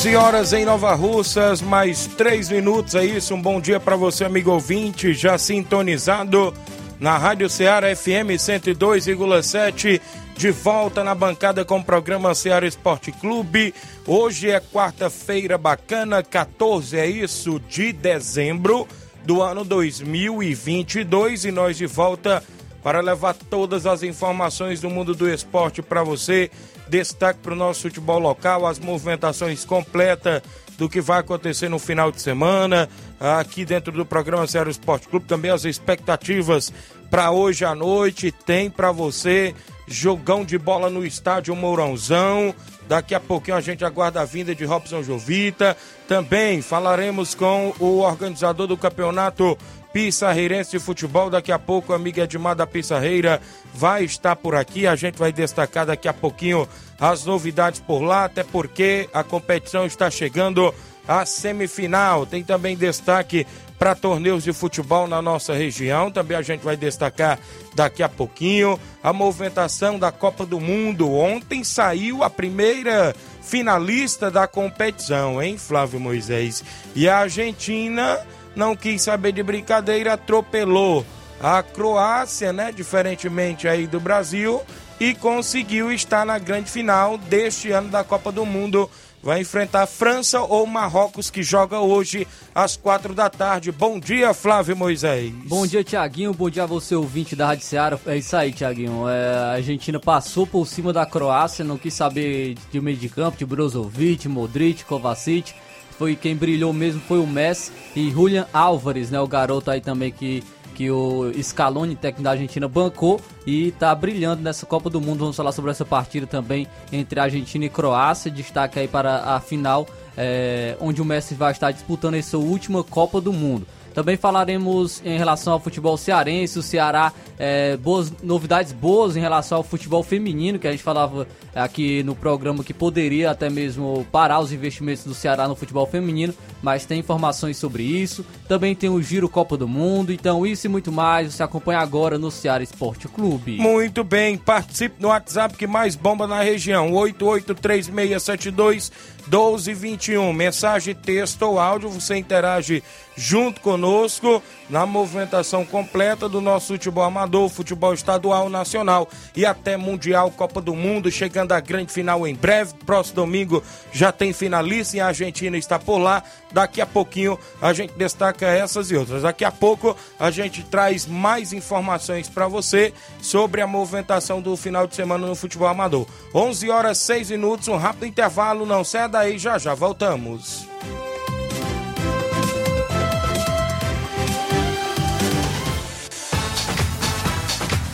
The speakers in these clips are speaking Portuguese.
11 horas em Nova Russas, mais 3 minutos, é isso. Um bom dia para você, amigo ouvinte, já sintonizado na Rádio Ceará FM 102,7, de volta na bancada com o programa Ceará Esporte Clube. Hoje é quarta-feira bacana, 14, é isso, de dezembro do ano 2022 e nós de volta para levar todas as informações do mundo do esporte para você Destaque para o nosso futebol local, as movimentações completas do que vai acontecer no final de semana, aqui dentro do programa Ceará Esporte Clube, também as expectativas para hoje à noite, tem para você jogão de bola no estádio Mourãozão. Daqui a pouquinho a gente aguarda a vinda de Robson Jovita. Também falaremos com o organizador do campeonato Pissarreirense de Futebol. Daqui a pouco, amiga Edmar da Pissarreira vai estar por aqui. A gente vai destacar daqui a pouquinho as novidades por lá, até porque a competição está chegando à semifinal. Tem também destaque para torneios de futebol na nossa região. Também a gente vai destacar daqui a pouquinho a movimentação da Copa do Mundo. Ontem saiu a primeira finalista da competição, hein, Flávio Moisés? E a Argentina não quis saber de brincadeira, atropelou a Croácia, né, diferentemente aí do Brasil, e conseguiu estar na grande final deste ano da Copa do Mundo. Vai enfrentar França ou Marrocos, que joga hoje às quatro da tarde. Bom dia, Flávio Moisés. Bom dia, Tiaguinho. Bom dia a você, ouvinte da Rádio Seara. É isso aí, Tiaguinho. É, a Argentina passou por cima da Croácia, não quis saber de meio de campo, de Brozovic, Modric, Kovacic foi quem brilhou mesmo foi o Messi e Julian Álvares, né, o garoto aí também que que o Scaloni, técnico da Argentina, bancou e está brilhando nessa Copa do Mundo. Vamos falar sobre essa partida também entre Argentina e Croácia. Destaque aí para a final, é, onde o Messi vai estar disputando essa última Copa do Mundo. Também falaremos em relação ao futebol cearense, o Ceará, é, boas, novidades boas em relação ao futebol feminino, que a gente falava aqui no programa que poderia até mesmo parar os investimentos do Ceará no futebol feminino, mas tem informações sobre isso. Também tem o Giro Copa do Mundo, então isso e muito mais você acompanha agora no Ceará Esporte Clube. Muito bem, participe no WhatsApp que mais bomba na região, 883672 1221. Mensagem, texto ou áudio, você interage junto conosco na movimentação completa do nosso futebol amador, futebol estadual, nacional e até mundial, Copa do Mundo, chegando à grande final em breve. Próximo domingo já tem finalista e a Argentina está por lá. Daqui a pouquinho a gente destaca essas e outras. Daqui a pouco a gente traz mais informações para você sobre a movimentação do final de semana no futebol amador. 11 horas 6 minutos, um rápido intervalo, não sai daí, já já voltamos.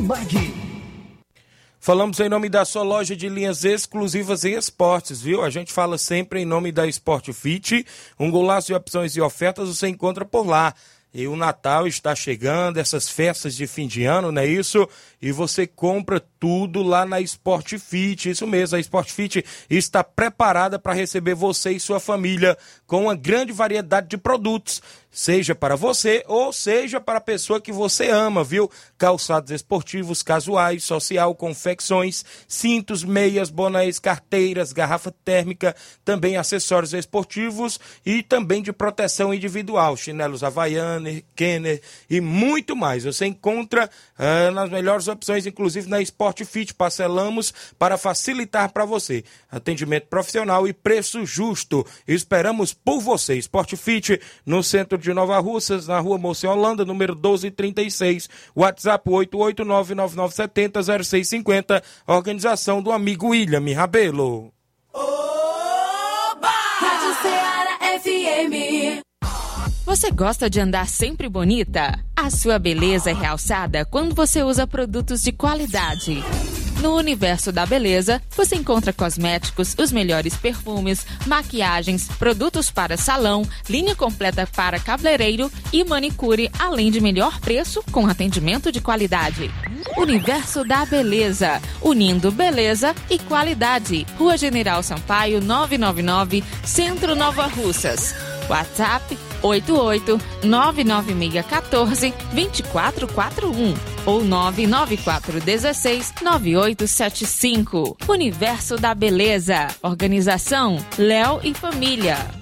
Martimag. Falamos em nome da sua loja de linhas exclusivas e esportes, viu? A gente fala sempre em nome da Sport Fit. Um golaço de opções e ofertas você encontra por lá. E o Natal está chegando, essas festas de fim de ano, não é isso? E você compra tudo lá na Sport Fit. Isso mesmo, a Sport Fit está preparada para receber você e sua família com uma grande variedade de produtos seja para você ou seja para a pessoa que você ama, viu? Calçados esportivos, casuais, social, confecções, cintos, meias, bonés, carteiras, garrafa térmica, também acessórios esportivos e também de proteção individual, chinelos Havaianer, Kenner e muito mais. Você encontra ah, nas melhores opções, inclusive na Sport Fit, parcelamos para facilitar para você. Atendimento profissional e preço justo. Esperamos por você. Sport Fit no centro de Nova Russas, na rua Moça Holanda, número 1236. WhatsApp 88999700650. Organização do amigo William Rabelo. Rádio Ceará FM. Você gosta de andar sempre bonita? A sua beleza é realçada quando você usa produtos de qualidade. No universo da beleza, você encontra cosméticos, os melhores perfumes, maquiagens, produtos para salão, linha completa para cabeleireiro e manicure, além de melhor preço com atendimento de qualidade. Universo da Beleza, unindo beleza e qualidade. Rua General Sampaio, 999, Centro Nova Russas. WhatsApp 88 99614 2441 ou 99416 9875. Universo da Beleza. Organização Léo e Família.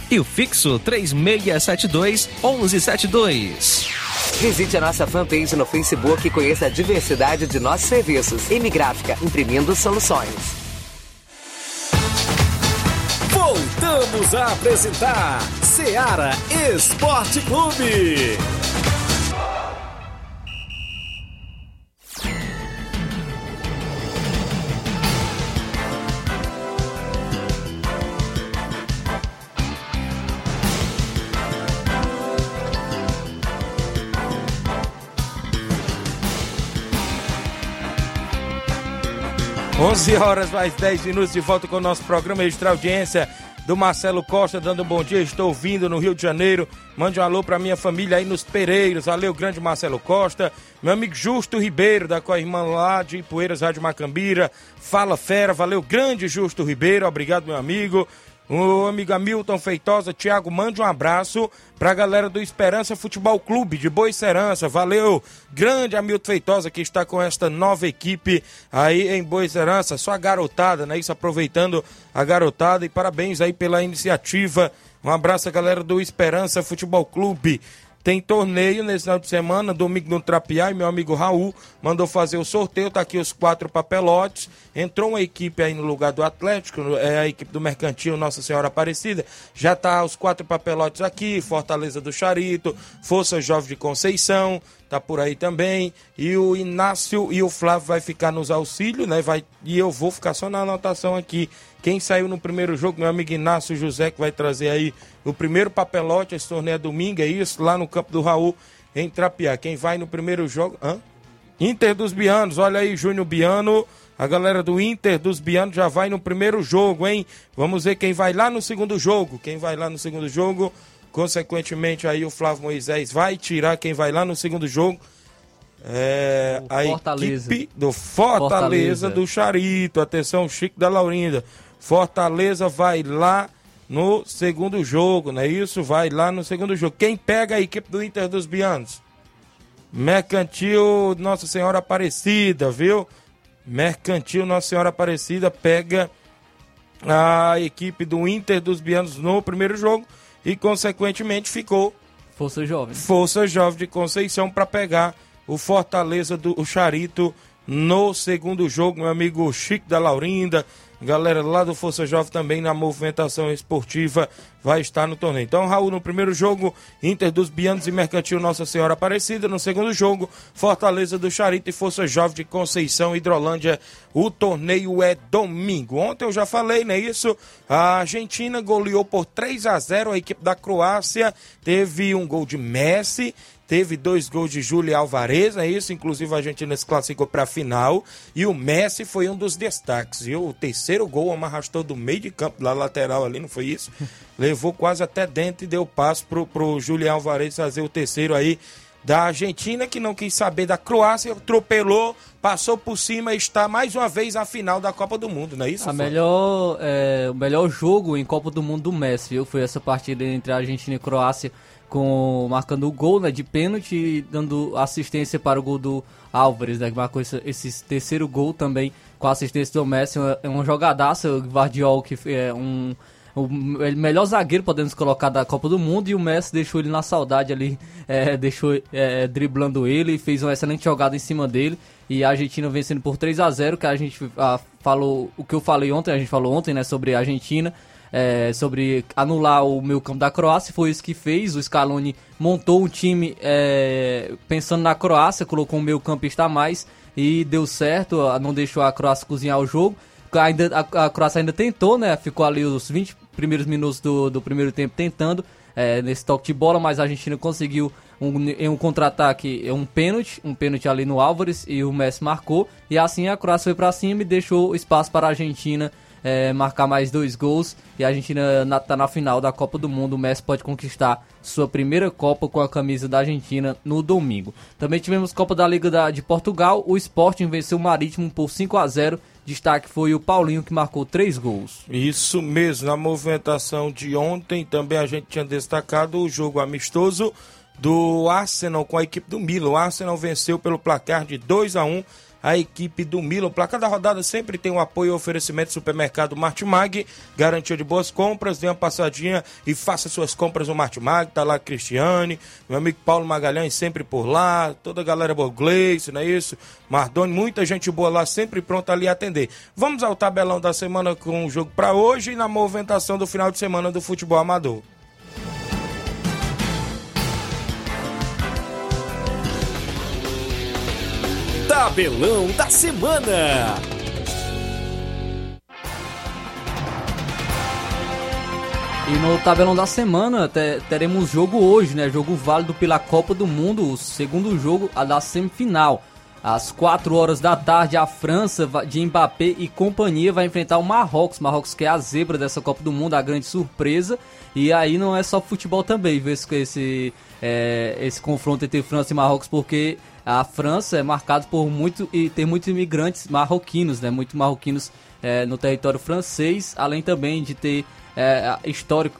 E o fixo 3672 1172. Visite a nossa fanpage no Facebook e conheça a diversidade de nossos serviços. M Gráfica, imprimindo soluções. Voltamos a apresentar Seara Esporte Clube. 11 horas mais 10 minutos de volta com o nosso programa Extra Audiência do Marcelo Costa, dando um bom dia. Estou ouvindo no Rio de Janeiro. Mande um alô para minha família aí nos Pereiros. Valeu, grande Marcelo Costa. Meu amigo Justo Ribeiro, da Corrimã lá de Poeiras, Rádio Macambira. Fala fera, valeu, grande Justo Ribeiro. Obrigado, meu amigo. O amigo Hamilton Feitosa, Thiago, mande um abraço pra galera do Esperança Futebol Clube de Boa Serança. Valeu, grande Hamilton Feitosa que está com esta nova equipe aí em Boa Serança. Só a garotada, né? Isso aproveitando a garotada e parabéns aí pela iniciativa. Um abraço a galera do Esperança Futebol Clube. Tem torneio nesse final de semana, domingo no Trapiá, e meu amigo Raul mandou fazer o sorteio, tá aqui os quatro papelotes. Entrou uma equipe aí no lugar do Atlético, é a equipe do Mercantil Nossa Senhora Aparecida. Já tá os quatro papelotes aqui, Fortaleza do Charito, Força Jovem de Conceição, tá por aí também. E o Inácio e o Flávio vai ficar nos auxílios, né? Vai, e eu vou ficar só na anotação aqui. Quem saiu no primeiro jogo, meu amigo Inácio José, que vai trazer aí o primeiro papelote. Esse torneio é domingo, é isso, lá no campo do Raul, em Trapiá. Quem vai no primeiro jogo. Hã? Inter dos Bianos, olha aí, Júnior Biano. A galera do Inter dos Bianos já vai no primeiro jogo, hein? Vamos ver quem vai lá no segundo jogo. Quem vai lá no segundo jogo. Consequentemente, aí o Flávio Moisés vai tirar quem vai lá no segundo jogo. É, a equipe do Fortaleza, Fortaleza. do Charito. Atenção, Chico da Laurinda. Fortaleza vai lá no segundo jogo, não é isso? Vai lá no segundo jogo. Quem pega a equipe do Inter dos Bianos? Mercantil Nossa Senhora Aparecida, viu? Mercantil Nossa Senhora Aparecida pega a equipe do Inter dos Bianos no primeiro jogo e, consequentemente, ficou Força Jovem. Força Jovem de Conceição para pegar o Fortaleza do o Charito no segundo jogo. Meu amigo Chico da Laurinda, galera lá do Força Jovem também na movimentação esportiva vai estar no torneio. Então, Raul, no primeiro jogo, Inter dos Bianos e Mercantil Nossa Senhora Aparecida. No segundo jogo, Fortaleza do Charito e Força Jovem de Conceição, Hidrolândia. O torneio é domingo. Ontem eu já falei, não é isso? A Argentina goleou por 3 a 0 a equipe da Croácia. Teve um gol de Messi teve dois gols de Júlio Alvarez, é isso? Inclusive a Argentina se classificou para a final e o Messi foi um dos destaques. E o terceiro gol, o arrastou do meio de campo, lá lateral ali, não foi isso? Levou quase até dentro e deu passo pro, pro Júlio Alvarez fazer o terceiro aí da Argentina, que não quis saber da Croácia, atropelou, passou por cima e está mais uma vez na final da Copa do Mundo, não é isso? A melhor, é, o melhor jogo em Copa do Mundo do Messi, viu? Foi essa partida entre a Argentina e Croácia com marcando o gol né, de pênalti e dando assistência para o gol do Álvares, né, que marcou esse, esse terceiro gol também com assistência do Messi. É um jogadaço, o Guardiol, que é um o melhor zagueiro podemos colocar da Copa do Mundo e o Messi deixou ele na saudade ali, é, deixou é, driblando ele, fez uma excelente jogada em cima dele e a Argentina vencendo por 3 a 0 que a gente a, falou, o que eu falei ontem, a gente falou ontem, né, sobre a Argentina, é, sobre anular o meio campo da Croácia, foi isso que fez. O Scaloni montou um time é, pensando na Croácia, colocou um meio campista a mais e deu certo, não deixou a Croácia cozinhar o jogo. Ainda, a, a Croácia ainda tentou, né? Ficou ali os 20 primeiros minutos do, do primeiro tempo tentando é, nesse toque de bola, mas a Argentina conseguiu um, em um contra-ataque, um pênalti, um pênalti ali no Álvares e o Messi marcou. E assim a Croácia foi para cima e deixou espaço para a Argentina é, marcar mais dois gols e a Argentina está na final da Copa do Mundo. O Messi pode conquistar sua primeira Copa com a camisa da Argentina no domingo. Também tivemos Copa da Liga da, de Portugal. O Sporting venceu o Marítimo por 5 a 0 Destaque foi o Paulinho que marcou três gols. Isso mesmo, na movimentação de ontem também a gente tinha destacado o jogo amistoso do Arsenal com a equipe do Milan. O Arsenal venceu pelo placar de 2 a 1 a equipe do Milan. O placar da rodada sempre tem o um apoio e oferecimento do supermercado Martimag, garantia de boas compras. Dê uma passadinha e faça suas compras no Martimag. Tá lá Cristiane, meu amigo Paulo Magalhães sempre por lá, toda a galera boa, Gleice, não é isso? Mardoni, muita gente boa lá, sempre pronta ali a atender. Vamos ao tabelão da semana com o jogo para hoje e na movimentação do final de semana do futebol amador. Tabelão da Semana. E no tabelão da semana teremos jogo hoje, né? Jogo válido pela Copa do Mundo, o segundo jogo a da semifinal. Às 4 horas da tarde, a França de Mbappé e companhia vai enfrentar o Marrocos. Marrocos que é a zebra dessa Copa do Mundo, a grande surpresa. E aí não é só futebol também, ver esse, esse, é, esse confronto entre França e Marrocos, porque a França é marcada por muito e tem muitos imigrantes marroquinos, né? Muitos marroquinos é, no território francês, além também de ter é,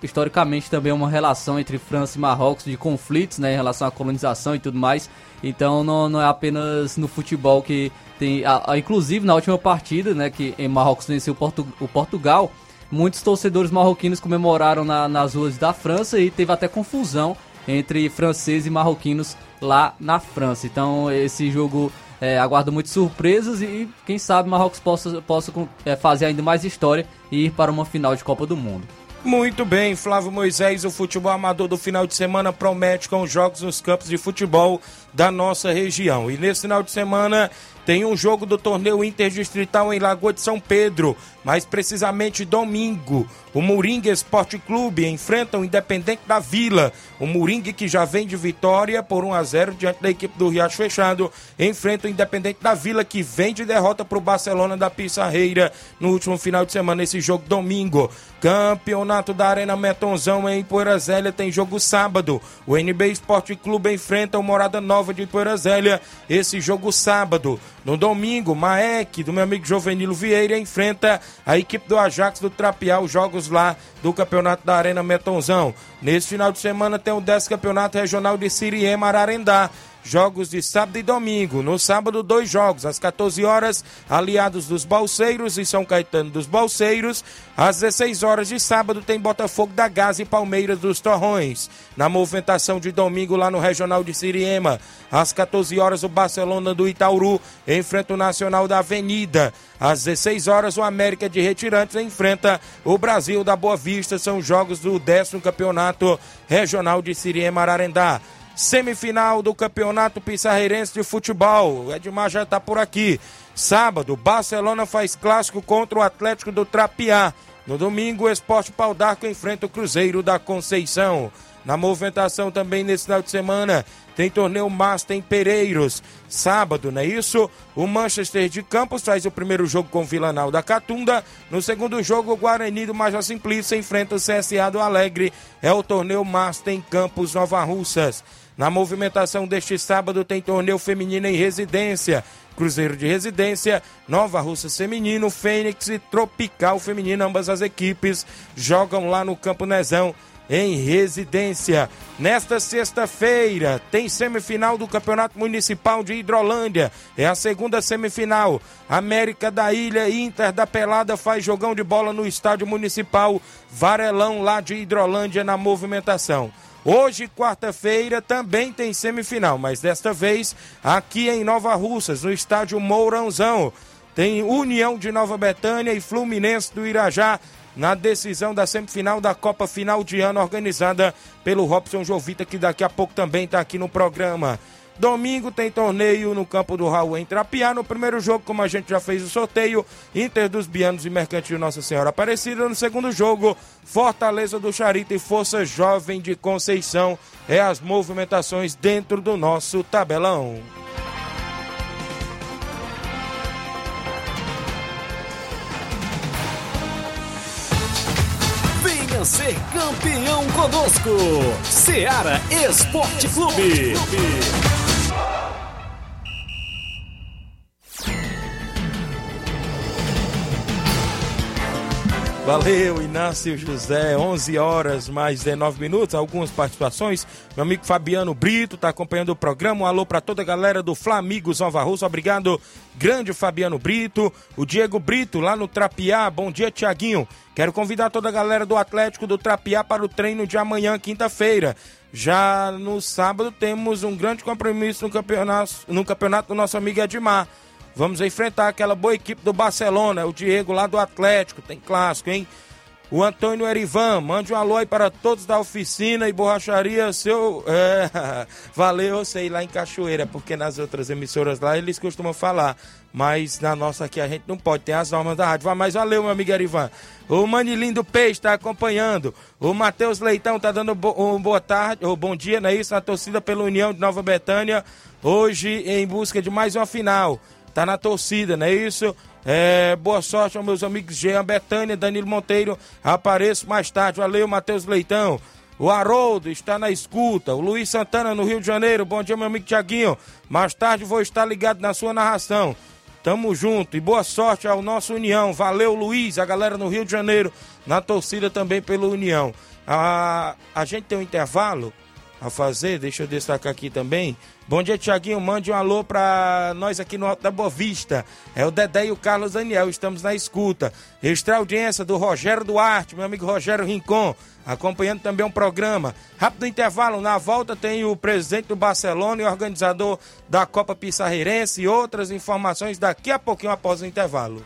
historicamente também uma relação entre França e Marrocos de conflitos, né? Em relação à colonização e tudo mais. Então não, não é apenas no futebol que tem, a, a, inclusive na última partida, né? Que em Marrocos venceu Portu, o Portugal. Muitos torcedores marroquinos comemoraram na, nas ruas da França e teve até confusão entre franceses e marroquinos lá na França. Então esse jogo é, aguarda muitas surpresas e quem sabe Marrocos possa, possa é, fazer ainda mais história e ir para uma final de Copa do Mundo. Muito bem, Flávio Moisés, o futebol amador do final de semana promete com os jogos nos campos de futebol da nossa região. E nesse final de semana tem um jogo do torneio interdistrital em Lagoa de São Pedro, mais precisamente domingo. O Moringue Esporte Clube enfrenta o Independente da Vila. O Moringue, que já vem de vitória por 1 a 0 diante da equipe do Riacho Fechado, enfrenta o Independente da Vila, que vem de derrota para o Barcelona da Pissarreira no último final de semana, esse jogo domingo. Campeonato da Arena Metonzão em Poeira Zélia tem jogo sábado. O NB Esporte Clube enfrenta o Morada Nova de Poeira Zélia, esse jogo sábado. No domingo, Maek, do meu amigo Jovenilo Vieira, enfrenta a equipe do Ajax do Trapiá, os jogos lá do Campeonato da Arena Metonzão. Nesse final de semana tem o 10 Campeonato Regional de Siriema Ararendá. Jogos de sábado e domingo. No sábado, dois jogos. Às 14 horas, Aliados dos Balseiros e São Caetano dos Balseiros. Às 16 horas de sábado, tem Botafogo da Gás e Palmeiras dos Torrões. Na movimentação de domingo, lá no Regional de Siriema. Às 14 horas, o Barcelona do Itauru enfrenta o Nacional da Avenida. Às 16 horas, o América de Retirantes enfrenta o Brasil da Boa Vista. São jogos do 10 Campeonato Regional de Siriema Ararendá semifinal do Campeonato Pissarreirense de Futebol. Edmar já está por aqui. Sábado, Barcelona faz clássico contra o Atlético do Trapiá. No domingo, o Esporte Pau d'Arco enfrenta o Cruzeiro da Conceição. Na movimentação também nesse final de semana, tem torneio Master em Pereiros. Sábado, não é isso? O Manchester de Campos faz o primeiro jogo com o Vilanal da Catunda. No segundo jogo, o Guarani do Major Simplício enfrenta o CSA do Alegre. É o torneio Master em Campos Nova Russas. Na movimentação deste sábado tem torneio feminino em residência. Cruzeiro de Residência, Nova Russa Feminino, Fênix e Tropical Feminino, ambas as equipes jogam lá no Campo Nezão em residência. Nesta sexta-feira tem semifinal do Campeonato Municipal de Hidrolândia. É a segunda semifinal. América da Ilha e Inter da Pelada faz jogão de bola no Estádio Municipal Varelão lá de Hidrolândia na movimentação. Hoje, quarta-feira, também tem semifinal, mas desta vez aqui em Nova Russas, no estádio Mourãozão. Tem União de Nova Betânia e Fluminense do Irajá na decisão da semifinal da Copa Final de Ano, organizada pelo Robson Jovita, que daqui a pouco também está aqui no programa. Domingo tem torneio no campo do Raul em Trapiá. No primeiro jogo, como a gente já fez o sorteio, Inter dos Bianos e Mercantil Nossa Senhora Aparecida. No segundo jogo, Fortaleza do Charito e Força Jovem de Conceição. É as movimentações dentro do nosso tabelão. Venha ser campeão conosco. Seara Esporte Clube. Valeu, Inácio José, 11 horas mais 19 minutos, algumas participações. Meu amigo Fabiano Brito está acompanhando o programa. Um alô para toda a galera do Flamigos Nova Russa. Obrigado, grande Fabiano Brito. O Diego Brito, lá no Trapiá. Bom dia, Tiaguinho. Quero convidar toda a galera do Atlético do Trapiá para o treino de amanhã, quinta-feira. Já no sábado temos um grande compromisso no campeonato, no campeonato do nosso amigo Edmar. Vamos enfrentar aquela boa equipe do Barcelona, o Diego lá do Atlético, tem clássico, hein? O Antônio Erivan, mande um alô aí para todos da oficina e borracharia, seu. É, valeu, eu sei, lá em Cachoeira, porque nas outras emissoras lá eles costumam falar. Mas na nossa aqui a gente não pode, tem as normas da rádio. Mas valeu, meu amigo Erivan. O Manilindo do Peixe está acompanhando. O Matheus Leitão está dando bo um boa tarde, ou bom dia, não é isso? Na torcida pela União de Nova Betânia, hoje em busca de mais uma final tá na torcida, não é isso? É, boa sorte aos meus amigos Jean Betânia, Danilo Monteiro. Apareço mais tarde. Valeu, Matheus Leitão. O Haroldo está na escuta. O Luiz Santana no Rio de Janeiro. Bom dia, meu amigo Tiaguinho. Mais tarde vou estar ligado na sua narração. Tamo junto e boa sorte ao nosso União. Valeu, Luiz, a galera no Rio de Janeiro, na torcida também pela União. A, a gente tem um intervalo a fazer, deixa eu destacar aqui também. Bom dia, Tiaguinho. Mande um alô para nós aqui no Alto da Boa Vista. É o Dedé e o Carlos Daniel. Estamos na escuta. Extra audiência do Rogério Duarte, meu amigo Rogério Rincon, acompanhando também um programa. Rápido intervalo. Na volta tem o presidente do Barcelona e organizador da Copa Pissarreirense e outras informações daqui a pouquinho após o intervalo.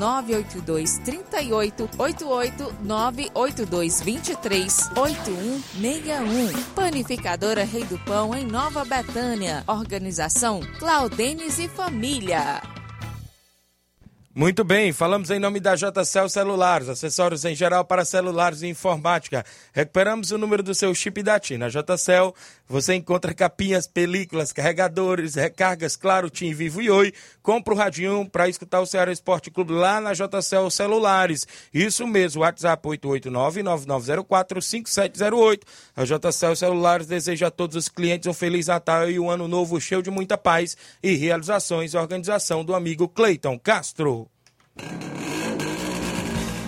982 38 88 982 23 8161. Panificadora Rei do Pão em Nova Betânia. Organização Claudenes e Família. Muito bem, falamos em nome da JCL Celulares, acessórios em geral para celulares e informática. Recuperamos o número do seu chip da TIM. Na JCL você encontra capinhas, películas, carregadores, recargas, claro, TIM, Vivo e Oi. Compra o radinho para escutar o Ceará Esporte Clube lá na JCL Celulares. Isso mesmo, WhatsApp 889-9904-5708. A JCL Celulares deseja a todos os clientes um Feliz Natal e um ano novo cheio de muita paz e realizações. Organização do amigo Cleiton Castro.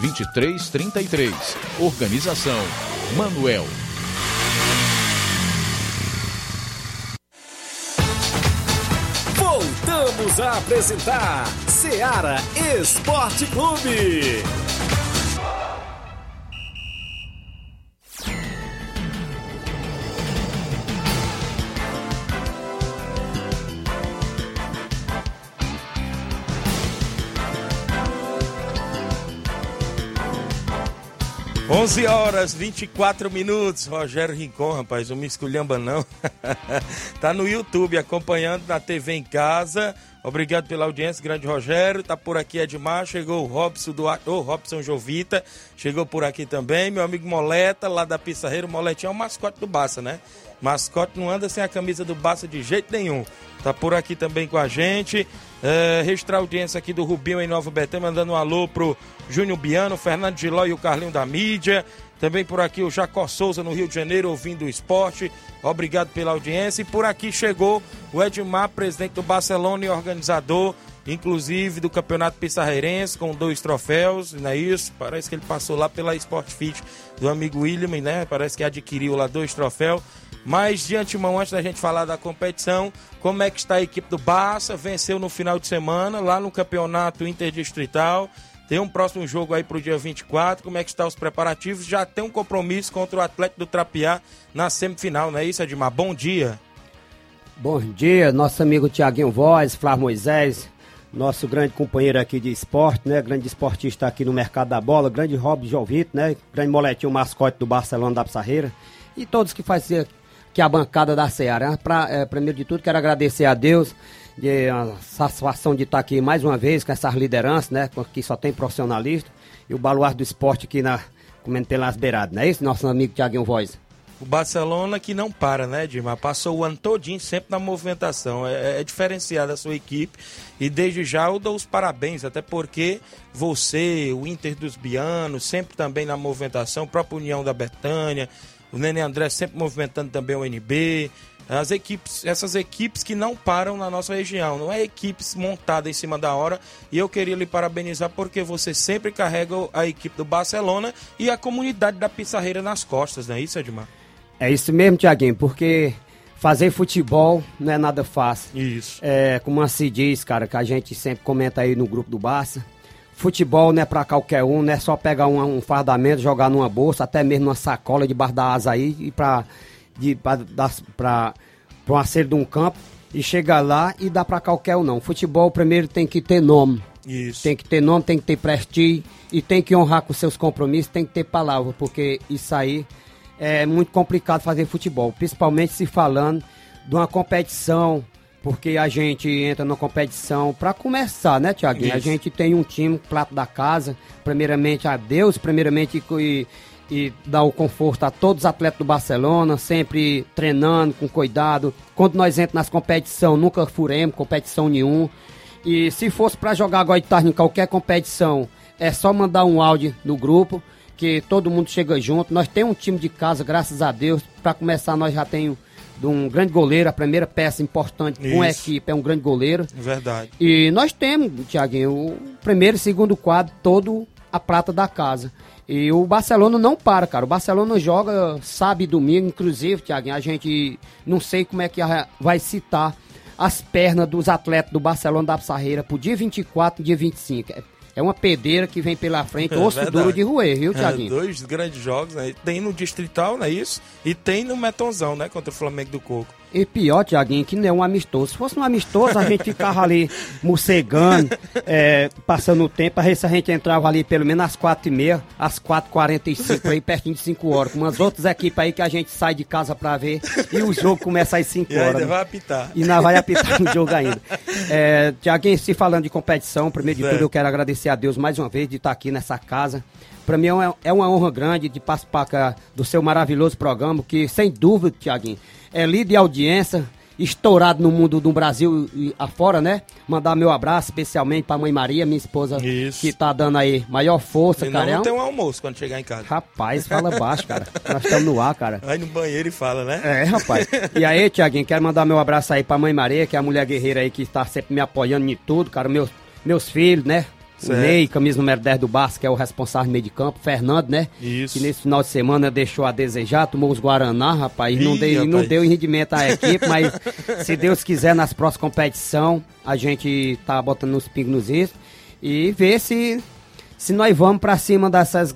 2333. Organização Manuel. Voltamos a apresentar Seara Esporte Clube. 11 horas 24 minutos. Rogério Rincon, rapaz, não me esculhamba não. tá no YouTube acompanhando na TV em casa. Obrigado pela audiência, grande Rogério. Tá por aqui Edmar, chegou o Robson do oh, Robson Jovita, chegou por aqui também, meu amigo Moleta, lá da Pissarreira, o Moletinho é o mascote do Baça, né? Mascote não anda sem a camisa do Baça de jeito nenhum. Tá por aqui também com a gente. É, registrar a audiência aqui do Rubinho em Nova Betânia, mandando um alô pro Júnior Biano, Fernando Giló e o Carlinho da Mídia. Também por aqui o Jacó Souza no Rio de Janeiro, ouvindo o esporte. Obrigado pela audiência. E por aqui chegou o Edmar, presidente do Barcelona e organizador, inclusive do Campeonato Pissarreirense, com dois troféus, não é isso? Parece que ele passou lá pela Sport Fit do amigo William, né? Parece que adquiriu lá dois troféus. Mas de antemão, antes da gente falar da competição, como é que está a equipe do Barça? Venceu no final de semana, lá no Campeonato Interdistrital. Tem um próximo jogo aí pro dia 24. Como é que estão os preparativos? Já tem um compromisso contra o Atlético do Trapiá na semifinal, não é isso, Edmar? Bom dia. Bom dia, nosso amigo Tiaguinho Voz, Flávio Moisés, nosso grande companheiro aqui de esporte, né? Grande esportista aqui no mercado da bola, grande Rob Jovito, né? Grande moletinho mascote do Barcelona da Pissarreira. E todos que fazem que a bancada da Ceará. Pra, é, primeiro de tudo, quero agradecer a Deus de a satisfação de estar aqui mais uma vez com essas lideranças, né? Que só tem profissionalista. E o baluarte do esporte aqui na comentei nas beiradas, não é isso, nosso amigo Tiaguinho Voz? O Barcelona que não para, né, Dilma? Passou o ano todinho sempre na movimentação. É, é diferenciada a sua equipe. E desde já eu dou os parabéns, até porque você, o Inter dos Bianos, sempre também na movimentação, própria União da Betânia, o Nenê André sempre movimentando também o NB. As equipes, essas equipes que não param na nossa região, não é equipes montadas em cima da hora. E eu queria lhe parabenizar porque você sempre carrega a equipe do Barcelona e a comunidade da Pissarreira nas costas, não é isso, Edmar? É isso mesmo, Tiaguinho, porque fazer futebol não é nada fácil. Isso. É, como se diz, cara, que a gente sempre comenta aí no grupo do Barça. Futebol não é pra qualquer um, não é só pegar um, um fardamento, jogar numa bolsa, até mesmo numa sacola debaixo da asa aí e pra, pra um acerto de um campo e chegar lá e dar pra qualquer um não. Futebol primeiro tem que ter nome. Isso. Tem que ter nome, tem que ter prestígio e tem que honrar com seus compromissos, tem que ter palavra, porque isso aí é muito complicado fazer futebol, principalmente se falando de uma competição porque a gente entra na competição para começar, né, Tiaguinho? A gente tem um time, prato da casa, primeiramente a Deus, primeiramente e, e dar o conforto a todos os atletas do Barcelona, sempre treinando com cuidado. Quando nós entramos nas competições, nunca furemos competição nenhuma. E se fosse para jogar agora de tarde em qualquer competição, é só mandar um áudio no grupo, que todo mundo chega junto. Nós temos um time de casa, graças a Deus. Para começar, nós já temos de um grande goleiro, a primeira peça importante com a equipe é um grande goleiro. Verdade. E nós temos, Tiaguinho, o primeiro e segundo quadro, todo a prata da casa. E o Barcelona não para, cara. O Barcelona joga sábado e domingo, inclusive, Tiaguinho, a gente não sei como é que vai citar as pernas dos atletas do Barcelona da Pissarreira pro dia 24 e dia 25. É- É uma pedeira que vem pela frente, É osso verdade. duro de roer, viu, É, Tiaguinho? dois grandes jogos, né? Tem no Distrital, não é isso? E tem no Metonzão, né? Contra o Flamengo do Coco. E pior, Tiaguinho, que não é um amistoso. Se fosse um amistoso, a gente ficava ali morcegando, é, passando o tempo, a ver se a gente entrava ali pelo menos às quatro e meia, às quatro e quarenta e cinco, aí pertinho de cinco horas, com umas outras equipes aí que a gente sai de casa pra ver e o jogo começa às cinco E horas. ainda né? vai apitar. E não vai apitar no jogo ainda. É, Tiaguinho, se falando de competição, primeiro de tudo eu quero agradecer a Deus mais uma vez de estar aqui nessa casa. Para mim é uma, é uma honra grande de participar do seu maravilhoso programa, que sem dúvida, Tiaguinho, é líder de audiência, estourado no mundo do Brasil e afora, né? Mandar meu abraço especialmente para mãe Maria, minha esposa, que tá dando aí maior força, Senão cara. Não tem um almoço quando chegar em casa. Rapaz, fala baixo, cara. Nós estamos no ar, cara. Vai no banheiro e fala, né? É, rapaz. E aí, Tiaguinho, quero mandar meu abraço aí pra mãe Maria, que é a mulher guerreira aí que está sempre me apoiando em tudo, cara. Meus, meus filhos, né? Certo. Ney, camisa número 10 do Barça, que é o responsável do meio de campo. Fernando, né? Isso. Que nesse final de semana deixou a desejar, tomou os Guaraná, rapaz. não, Ih, deu, não rapaz. deu rendimento à equipe, mas se Deus quiser, nas próximas competições, a gente tá botando uns pingos nos is e ver se se nós vamos pra cima dessas,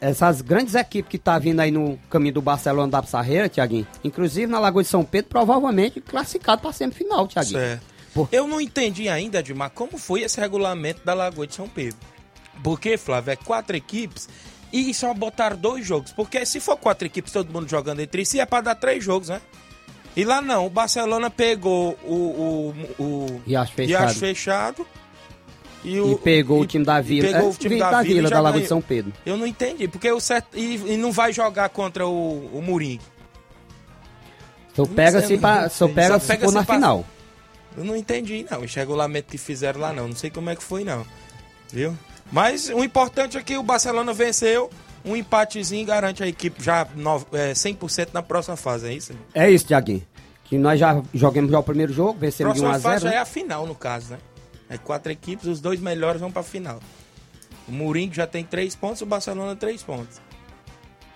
essas grandes equipes que tá vindo aí no caminho do Barcelona da Pissarreira, Tiaguinho, inclusive na Lagoa de São Pedro, provavelmente classificado pra semifinal, Tiaguinho. Certo. Eu não entendi ainda, Edmar, como foi esse regulamento da Lagoa de São Pedro. Porque, Flávio, é quatro equipes e só botaram dois jogos. Porque se for quatro equipes, todo mundo jogando entre si, é pra dar três jogos, né? E lá não, o Barcelona pegou o, o, o Riacho Fechado. Fechado e, E pegou o time da e Vila, pegou é, o time da, da Vila, e da Lagoa de. São Pedro. Eu não entendi, porque o certo. E, e não vai jogar contra o, o Murim. Só pega se, pra, só pega Só se pega for na passa- final. Eu não entendi, não. Esse regulamento que fizeram lá, não. Não sei como é que foi, não. Viu? Mas o importante é que o Barcelona venceu. Um empatezinho garante a equipe já no, é, 100% na próxima fase, é isso? É isso, Tiaguinho. Que nós já jogamos já o primeiro jogo, vencemos de 1 próxima a fase 0 já é a final, no caso, né? É quatro equipes, os dois melhores vão pra final. O Mourinho já tem três pontos, o Barcelona três pontos.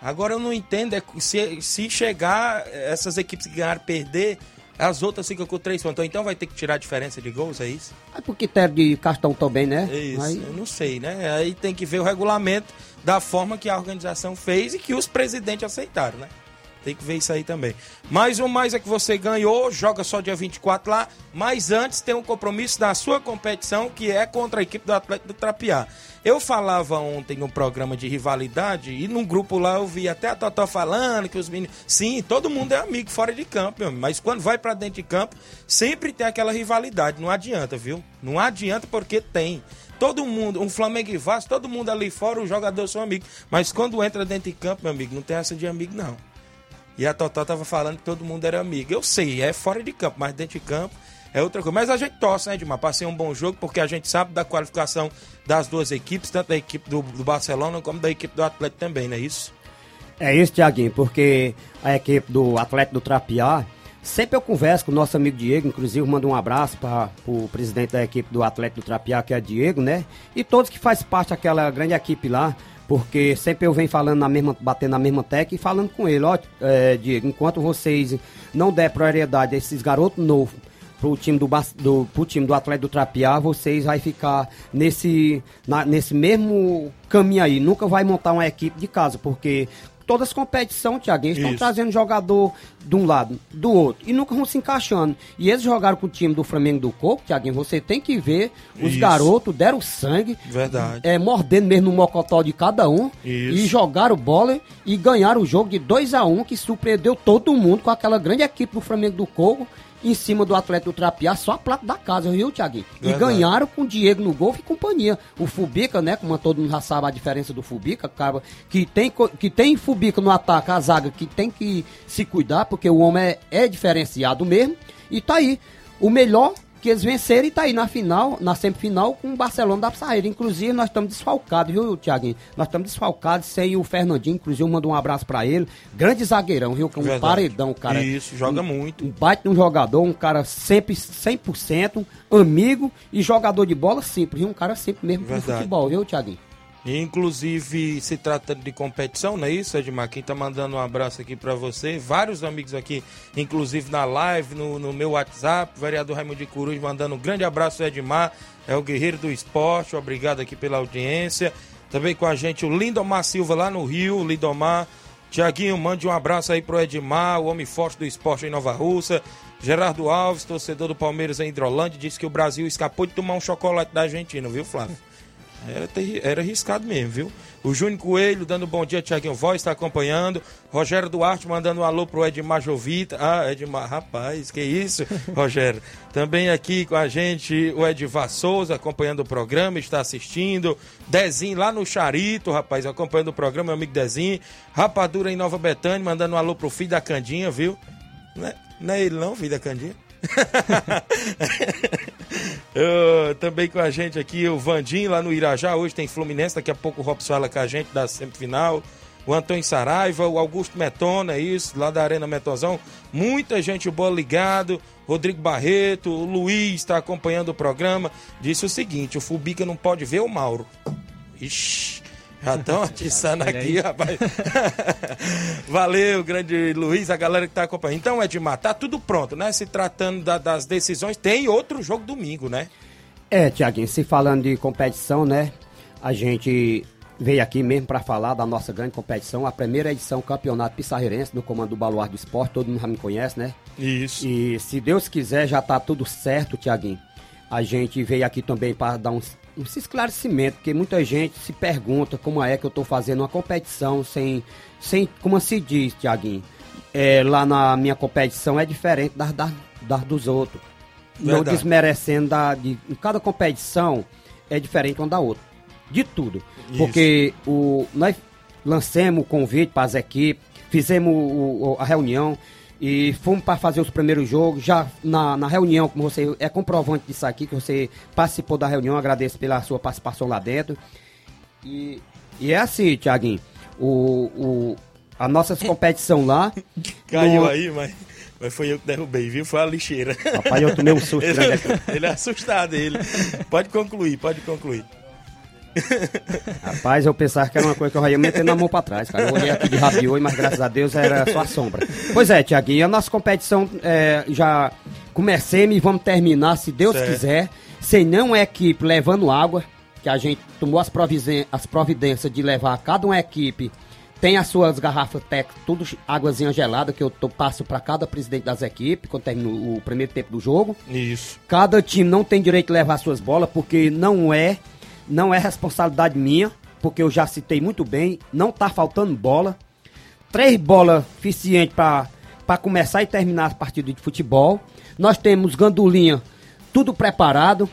Agora eu não entendo é se, se chegar essas equipes que ganharam perder, as outras ficam com três pontos. Então vai ter que tirar a diferença de gols, é isso? Aí por critério de cartão também, né? É isso, Aí- eu não sei, né? Aí tem que ver o regulamento da forma que a organização fez e que os presidentes aceitaram, né? Tem que ver isso aí também. Mas o mais é que você ganhou, joga só dia 24 lá, mas antes tem um compromisso da sua competição que é contra a equipe do Atlético do Trapiá. Eu falava ontem no programa de rivalidade e num grupo lá eu vi até a Totó falando que os meninos. Sim, todo mundo é amigo fora de campo, mas quando vai pra dentro de campo, sempre tem aquela rivalidade. Não adianta, viu? Não adianta porque tem. Todo mundo, um Flamengo e Vasco, todo mundo ali fora, os jogadores são amigos. Mas quando entra dentro de campo, meu amigo, não tem essa de amigo, não. E a Totó tava falando que todo mundo era amigo. Eu sei, é fora de campo, mas dentro de campo é outra coisa. Mas a gente torce, né, Edmar? Pra ser um bom jogo, porque a gente sabe da qualificação das duas equipes, tanto da equipe do, do Barcelona como da equipe do Atlético também, não é isso? É isso, Tiaguinho, porque a equipe do Atlético do Trapiá, sempre eu converso com o nosso amigo Diego, inclusive mando um abraço para o presidente da equipe do Atlético do Trapiá, que é Diego, né? E todos que fazem parte daquela grande equipe lá, porque sempre eu venho falando na mesma, batendo na mesma tecla e falando com ele, ó, é, Diego, enquanto vocês não der prioridade a esses garotos novos pro time do, do, pro time do Atlético do Trapiá, vocês vai ficar nesse, na- nesse mesmo caminho aí. Nunca vai montar uma equipe de casa, porque todas as competições, Thiago, eles estão trazendo jogador de um lado, do outro, e nunca vão se encaixando. E eles jogaram com o time do Flamengo do Corpo, Thiaguinho, você tem que ver, os Isso. garotos deram sangue, Verdade. é, mordendo mesmo no mocotó de cada um, Isso. e jogaram bola e ganharam o jogo de 2 a 1 que surpreendeu todo mundo com aquela grande equipe do Flamengo do Corpo, em cima do atleta do Trapiá, só a plata da casa, viu, Thiaguinho? E Verdade. ganharam com o Diego no gol e companhia. O Fubica, né, como todo mundo já sabe a diferença do Fubica, cara, que tem, que tem Fubica no ataque, a zaga que tem que se cuidar, porque o homem é, é diferenciado mesmo. E tá aí, o melhor que eles venceram e tá aí na final, na semifinal com o Barcelona da Pissarreira. Inclusive, nós estamos desfalcados, viu, Thiaguinho? Nós estamos desfalcados sem o Fernandinho, inclusive, mando um abraço pra ele. Grande zagueirão, viu? Com um Verdade. paredão, cara. Isso, joga muito. Um baita um jogador, um cara sempre 100%, amigo e jogador de bola simples, viu? Um cara simples mesmo Verdade. futebol, viu, Thiaguinho? Inclusive, se tratando de competição, não é isso, Edmar? Quem tá mandando um abraço aqui pra você, vários amigos aqui, inclusive na live, no, no meu WhatsApp, vereador Raimundo de Coruja mandando um grande abraço, Edmar, é o guerreiro do esporte, obrigado aqui pela audiência. Também com a gente o Lindomar Silva lá no Rio, Lindomar. Tiaguinho, mande um abraço aí pro Edmar, o homem forte do esporte em Nova Russa. Gerardo Alves, torcedor do Palmeiras em Hidrolândia, disse que o Brasil escapou de tomar um chocolate da Argentina, viu, Flávio? Era, era arriscado mesmo, viu? O Júnior Coelho dando bom dia, Tiaguinho Voz, está acompanhando. Rogério Duarte mandando um alô pro Edmar Jovita. Ah, Edmar, rapaz, que isso, Rogério. Também aqui com a gente o Edivar Souza acompanhando o programa, está assistindo. Dezinho lá no Charito, rapaz, acompanhando o programa, meu amigo Dezinho. Rapadura em Nova Betânia, mandando um alô pro filho da Candinha, viu? Não é, não é ele não, filho da Candinha? Também com a gente aqui o Vandinho lá no Irajá. Hoje tem Fluminense, daqui a pouco o Robson fala com a gente da semifinal. O Antônio Saraiva, o Augusto Metona, isso, lá da Arena Metonzão. Muita gente boa ligado. Rodrigo Barreto, o Luiz está acompanhando o programa. Disse o seguinte: o Fubica não pode ver o Mauro. Ixi, já estão atiçando aqui, rapaz. Valeu, grande Luiz, a galera que tá acompanhando. Então, Edmar, tá tudo pronto, né? Se tratando da- das decisões, tem outro jogo domingo, né? É, Tiaguinho, se falando de competição, né? A gente veio aqui mesmo para falar da nossa grande competição, a primeira edição Campeonato Pissarreirense do Comando do Baluarte do Esporte, todo mundo já me conhece, né? Isso. E se Deus quiser, já tá tudo certo, Tiaguinho. A gente veio aqui também para dar uns, uns esclarecimento, porque muita gente se pergunta como é que eu tô fazendo uma competição sem, sem como se diz, Tiaguinho. É, lá na minha competição é diferente das, das, das dos outros. Não Verdade. desmerecendo da, de, em cada competição é diferente uma da outra. De tudo. Isso. Porque o, nós lancemos o convite para as equipes, fizemos o- o- a reunião e fomos para fazer os primeiros jogos. Já na, na reunião, como você é comprovante disso aqui, que você participou da reunião, agradeço pela sua participação lá dentro. E, e é assim, Tiaguinho, o, o, a nossa competição lá. Caiu no- aí, mas, mas foi eu que derrubei, viu? Foi a lixeira. Rapaz, eu tomei um susto ele, aqui. ele é assustado, ele. Pode concluir, pode concluir. Rapaz, eu pensava que era uma coisa que eu ia metendo a mão pra trás, cara. Eu olhei aqui de rabioi, mas graças a Deus era só a sombra. Pois é, Tiaguinho, a nossa competição é, já comecemos e vamos terminar, se Deus Certo. quiser, sem nenhuma equipe levando água, que a gente tomou as, as providências de levar cada uma equipe. Tem as suas garrafas tec, tudo águazinha gelada que eu tô, passo para cada presidente das equipes quando termina o o primeiro tempo do jogo. Isso. Cada time não tem direito de levar suas bolas, porque não é, não é responsabilidade minha, porque eu já citei muito bem, não tá faltando bola. Três bolas suficientes para começar e terminar as partidas de futebol. Nós temos gandulinha, tudo preparado.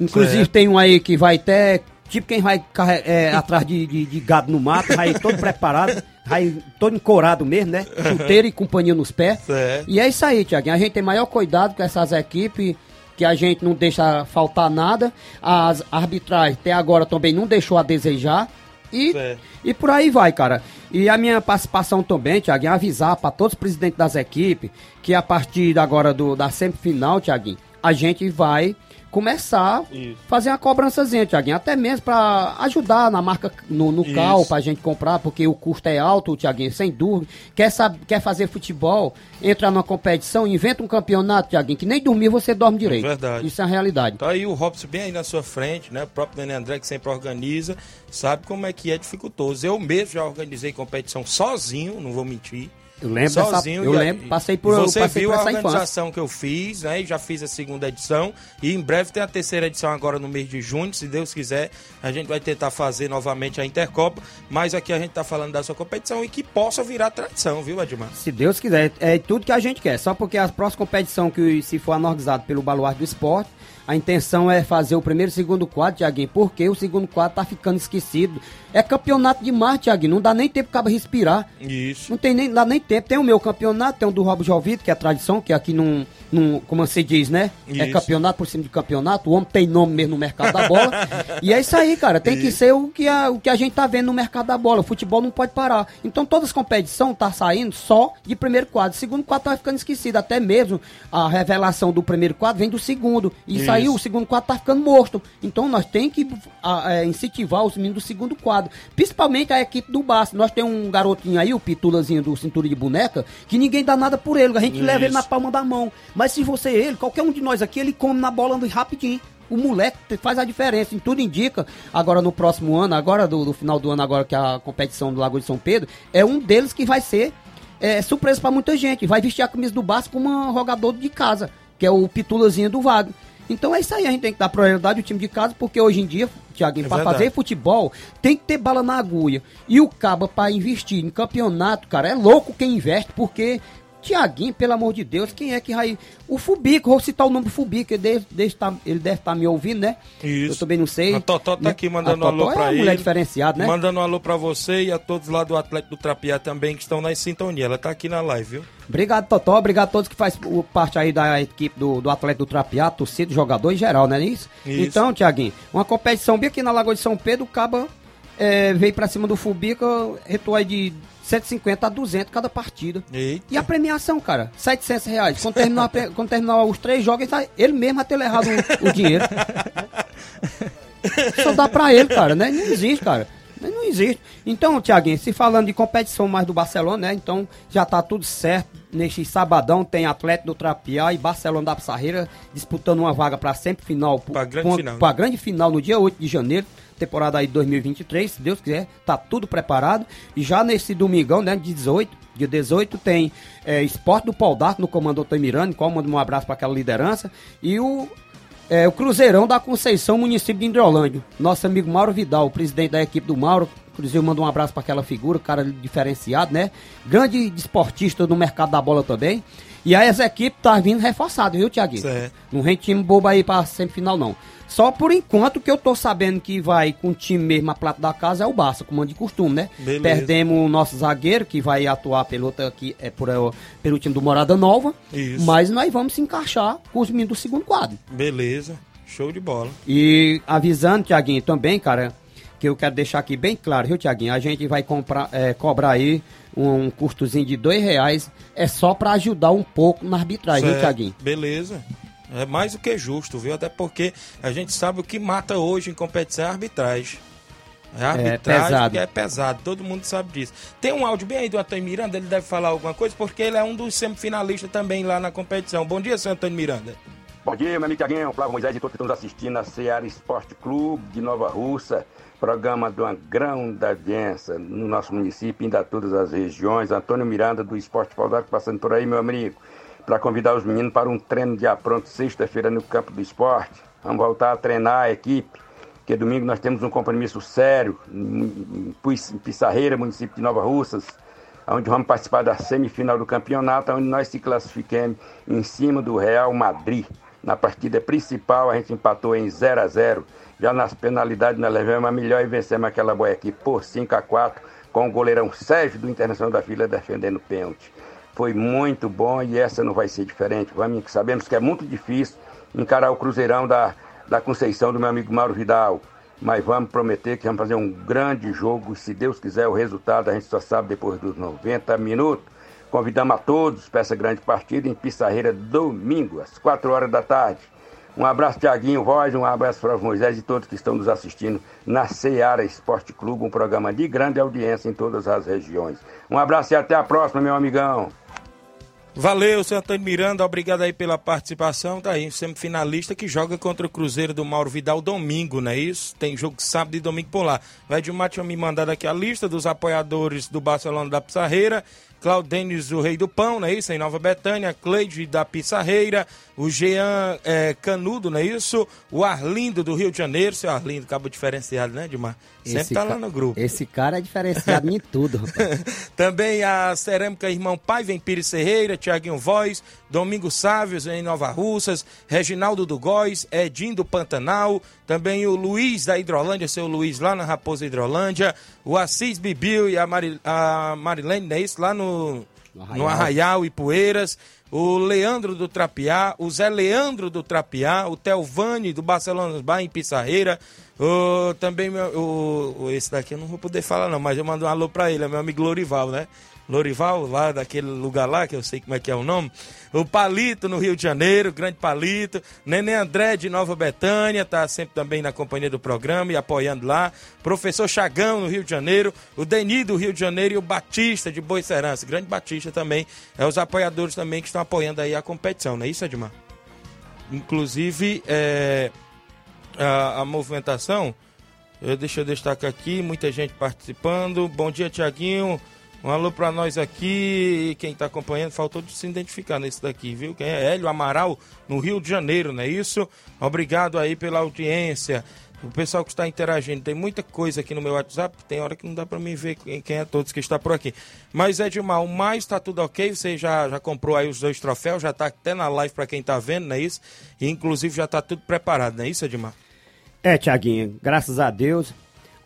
Inclusive tem um aí que vai até, tipo quem vai é, atrás de, de- de gado no mato, vai todo preparado, vai todo encorado mesmo, né? Chuteiro e companhia nos pés. Certo. E é isso aí, Tiaguinho. A gente tem maior cuidado com essas equipes, que a gente não deixa faltar nada. As arbitragens até agora também não deixou a desejar. E, e por aí vai, cara. E a minha participação também, Tiaguinho, avisar para todos os presidentes das equipes que a partir agora do, da semifinal, Tiaguinho, a gente vai começar Isso. fazer uma cobrançazinha, Tiaguinho, até mesmo para ajudar na marca no, no Isso. cal pra gente comprar, porque o custo é alto, Tiaguinho, sem dúvida. Quer, saber, quer fazer futebol, entra numa competição, inventa um campeonato, Tiaguinho, que nem dormir você dorme direito. Verdade. Isso é a realidade. Tá aí o Robson bem aí na sua frente, né? O próprio Nenê André que sempre organiza, sabe como é que é dificultoso. Eu mesmo já organizei competição sozinho, não vou mentir. Eu lembro dessa- sozinho. eu e- lembro, passei por- Você passei viu por a organização que eu fiz, né? Já fiz a segunda edição. E em breve tem a terceira edição agora no mês de junho. Se Deus quiser, a gente vai tentar fazer novamente a Intercopa. Mas aqui a gente tá falando da sua competição e que possa virar tradição, viu, Edmar? Se Deus quiser, é tudo que a gente quer. Só porque a próxima competição que se for anorganizada pelo Baluarte do Esporte, a intenção é fazer o primeiro e segundo quadro, Tiaguinho, porque o segundo quadro tá ficando esquecido. É campeonato demais, Tiaguinho, não dá nem tempo para respirar. Isso. Não tem nem, dá nem tempo. Tem o meu campeonato, tem o do Robo Jovito, que é a tradição, que aqui não, como se diz, né? É Isso. campeonato por cima de campeonato. O homem tem nome mesmo no mercado da bola. e é isso aí, cara. Tem que ser o que, a, o que a gente tá vendo no mercado da bola. O futebol não pode parar. Então todas as competições tá saindo só de primeiro quadro. Segundo quadro tá ficando esquecido. Até mesmo a revelação do primeiro quadro vem do segundo. E isso, aí, o segundo quadro tá ficando morto. Então nós tem que a, é, incentivar os meninos do segundo quadro. Principalmente a equipe do Bastos. Nós temos um garotinho aí, o Pitulazinho do Cintura de Boneca, que ninguém dá nada por ele. A gente leva ele na palma da mão. Mas se você ele, qualquer um de nós aqui, ele come na bola rapidinho. O moleque faz a diferença, em tudo indica. Agora no próximo ano, agora do, do final do ano, agora que a competição do Lagoa de São Pedro, é um deles que vai ser é, surpresa pra muita gente. Vai vestir a camisa do Basco como um jogador de casa, que é o Pitulazinho do Vago. Então é isso aí, a gente tem que dar prioridade ao time de casa, porque hoje em dia, Tiaguinho, É pra verdade. fazer futebol, tem que ter bala na agulha. E o Caba, pra investir em campeonato, cara, é louco quem investe, porque. Tiaguinho, pelo amor de Deus, quem é que vai. O Fubico, vou citar o nome do Fubico, ele deve, deve estar, ele deve estar me ouvindo, né? Isso. Eu também não sei. A Totó tá né? aqui mandando um alô Totó pra é uma ele. mulher diferenciada, né? Mandando um alô pra você e a todos lá do Atlético do Trapiá também que estão na sintonia. Ela tá aqui na live, viu? Obrigado, Totó. Obrigado a todos que faz o- parte aí da equipe do, do Atlético do Trapiá, torcida, jogador em geral, não é isso? Isso. Então, Tiaguinho, uma competição bem aqui na Lagoa de São Pedro, o Caba é, veio pra cima do Fubica, retou aí de 150 a 200 cada partida. Eita. E a premiação, cara? 700 reais. Quando terminar, pre- quando terminar os três jogos, ele, ele mesmo vai ter levado o, o dinheiro. Só dá pra ele, cara, né? Não existe, cara. Não existe. Então, Tiaguinho, se falando de competição mais do Barcelona, né? Então já tá tudo certo. Neste sabadão tem Atlético do Trapiá e Barcelona da Pissarreira disputando uma vaga pra sempre final. Pra grande com- final, né? Pra grande final no dia 8 de janeiro, temporada aí de 2023, se Deus quiser, tá tudo preparado. E já nesse domingão, né, de 18, dia 18, tem é, Esporte do Pau d'Arco no comando Miranda, qual manda um abraço para aquela liderança. E o, é, o Cruzeirão da Conceição, município de Indrolândia. Nosso amigo Mauro Vidal, o presidente da equipe do Mauro. Inclusive, manda um abraço para aquela figura, cara diferenciado, né? Grande desportista no mercado da bola também. E aí essa equipe tá vindo reforçada, viu, Tiaguinho? Não vem time bobo aí pra semifinal, não. Só por enquanto que eu tô sabendo que vai com o time mesmo a plata da casa é o Barça, como de costume, né? Beleza. Perdemos o nosso zagueiro, que vai atuar pelo, outro aqui, é, por, é, pelo time do Morada Nova. Isso. Mas nós vamos se encaixar com os meninos do segundo quadro. Beleza. Show de bola. E avisando, Tiaguinho, também, cara, que eu quero deixar aqui bem claro, viu, Tiaguinho? A gente vai comprar, é, cobrar aí um, custozinho de dois reais. É só pra ajudar um pouco na arbitragem, viu, Certo. Tiaguinho? Beleza. É mais do que justo, viu? Até porque a gente sabe o que mata hoje em competição é a arbitragem. É a arbitragem pesado. que é pesado, todo mundo sabe disso. Tem um áudio bem aí do Antônio Miranda, ele deve falar alguma coisa, porque ele é um dos semifinalistas também lá na competição. Bom dia, seu Antônio Miranda. Bom dia, meu amigo Tiaguinho, Flávio Moisés e todos que estão nos assistindo a Seara Esporte Clube de Nova Russa, programa de uma grande audiência no nosso município, ainda todas as regiões. Antônio Miranda do Esporte Paudar passando por aí, meu amigo, para convidar os meninos para um treino de apronto sexta-feira no campo do esporte. Vamos voltar a treinar a equipe, porque domingo nós temos um compromisso sério em Pissarreira, município de Nova Russas, onde vamos participar da semifinal do campeonato, onde nós se classificamos em cima do Real Madrid. Na partida principal, a gente empatou em 0 a 0 Já nas penalidades, nós levamos a melhor e vencemos aquela boia aqui por 5 a 4 com o goleirão Sérgio do Internacional da Vila defendendo o pênalti. Foi muito bom e essa não vai ser diferente. Vamos, sabemos que é muito difícil encarar o Cruzeirão da, da Conceição do meu amigo Mauro Vidal. Mas vamos prometer que vamos fazer um grande jogo. Se Deus quiser, o resultado a gente só sabe depois dos 90 minutos. Convidamos a todos para essa grande partida em Pissarreira, domingo, às 4 horas da tarde. Um abraço, Tiaguinho Voz, um abraço para Moisés e todos que estão nos assistindo na Seara Esporte Clube, um programa de grande audiência em todas as regiões. Um abraço e até a próxima, meu amigão. Valeu, seu Antônio Miranda, obrigado aí pela participação. Tá aí, semifinalista que joga contra o Cruzeiro do Mauro Vidal domingo, não é isso? Tem jogo sábado e domingo por lá. Vai de Mate me mandar aqui a lista dos apoiadores do Barcelona da Pissarreira. Claudênis, o Rei do Pão, não é isso? Em Nova Betânia, Cleide da Pissarreira, o Jean é, Canudo, não é isso? O Arlindo do Rio de Janeiro, seu Arlindo, cabo diferenciado, né, Dimar? Sempre Esse tá lá no grupo. Esse cara é diferenciado em tudo. Também a Cerâmica Irmão Paiva em Pires Ferreira, Tiaguinho Voz, Domingo Sávios em Nova Russas, Reginaldo do Góis, Edinho do Pantanal, também o Luiz da Hidrolândia, seu Luiz lá na Raposa Hidrolândia, o Assis Bibil e a, Mari, a Marilene, não é isso? Lá no, no Arraial. Arraial. e Poeiras, o Leandro do Trapiá, o Zé Leandro do Trapiá, o Telvani do Barcelona Bar em Pissarreira, o, também meu- o- esse daqui eu não vou poder falar não, mas eu mando um alô pra ele, é meu amigo Lorival, né? Lorival, lá daquele lugar lá, que eu sei como é que é o nome. O Palito, no Rio de Janeiro, grande Palito. Nenê André, de Nova Betânia, tá sempre também na companhia do programa e apoiando lá. Professor Chagão, no Rio de Janeiro. O Deni, do Rio de Janeiro. E o Batista, de Boa Serança. Grande Batista também. É os apoiadores também que estão apoiando aí a competição, não é isso, Edmar? Inclusive, é, a, a movimentação, eu, deixa eu destacar aqui, muita gente participando. Bom dia, Tiaguinho. Um alô pra nós aqui. Quem tá acompanhando, faltou de se identificar nesse daqui, viu? Quem é? Hélio Amaral, no Rio de Janeiro, não é isso? Obrigado aí pela audiência. O pessoal que está interagindo, tem muita coisa aqui no meu WhatsApp, tem hora que não dá para mim ver quem, é todos que está por aqui. Mas Edmar, o mais tá tudo ok, você já, já comprou aí os dois troféus, já tá até na live para quem tá vendo, não é isso? E inclusive já tá tudo preparado, não é isso, Edmar? É, Tiaguinho, graças a Deus,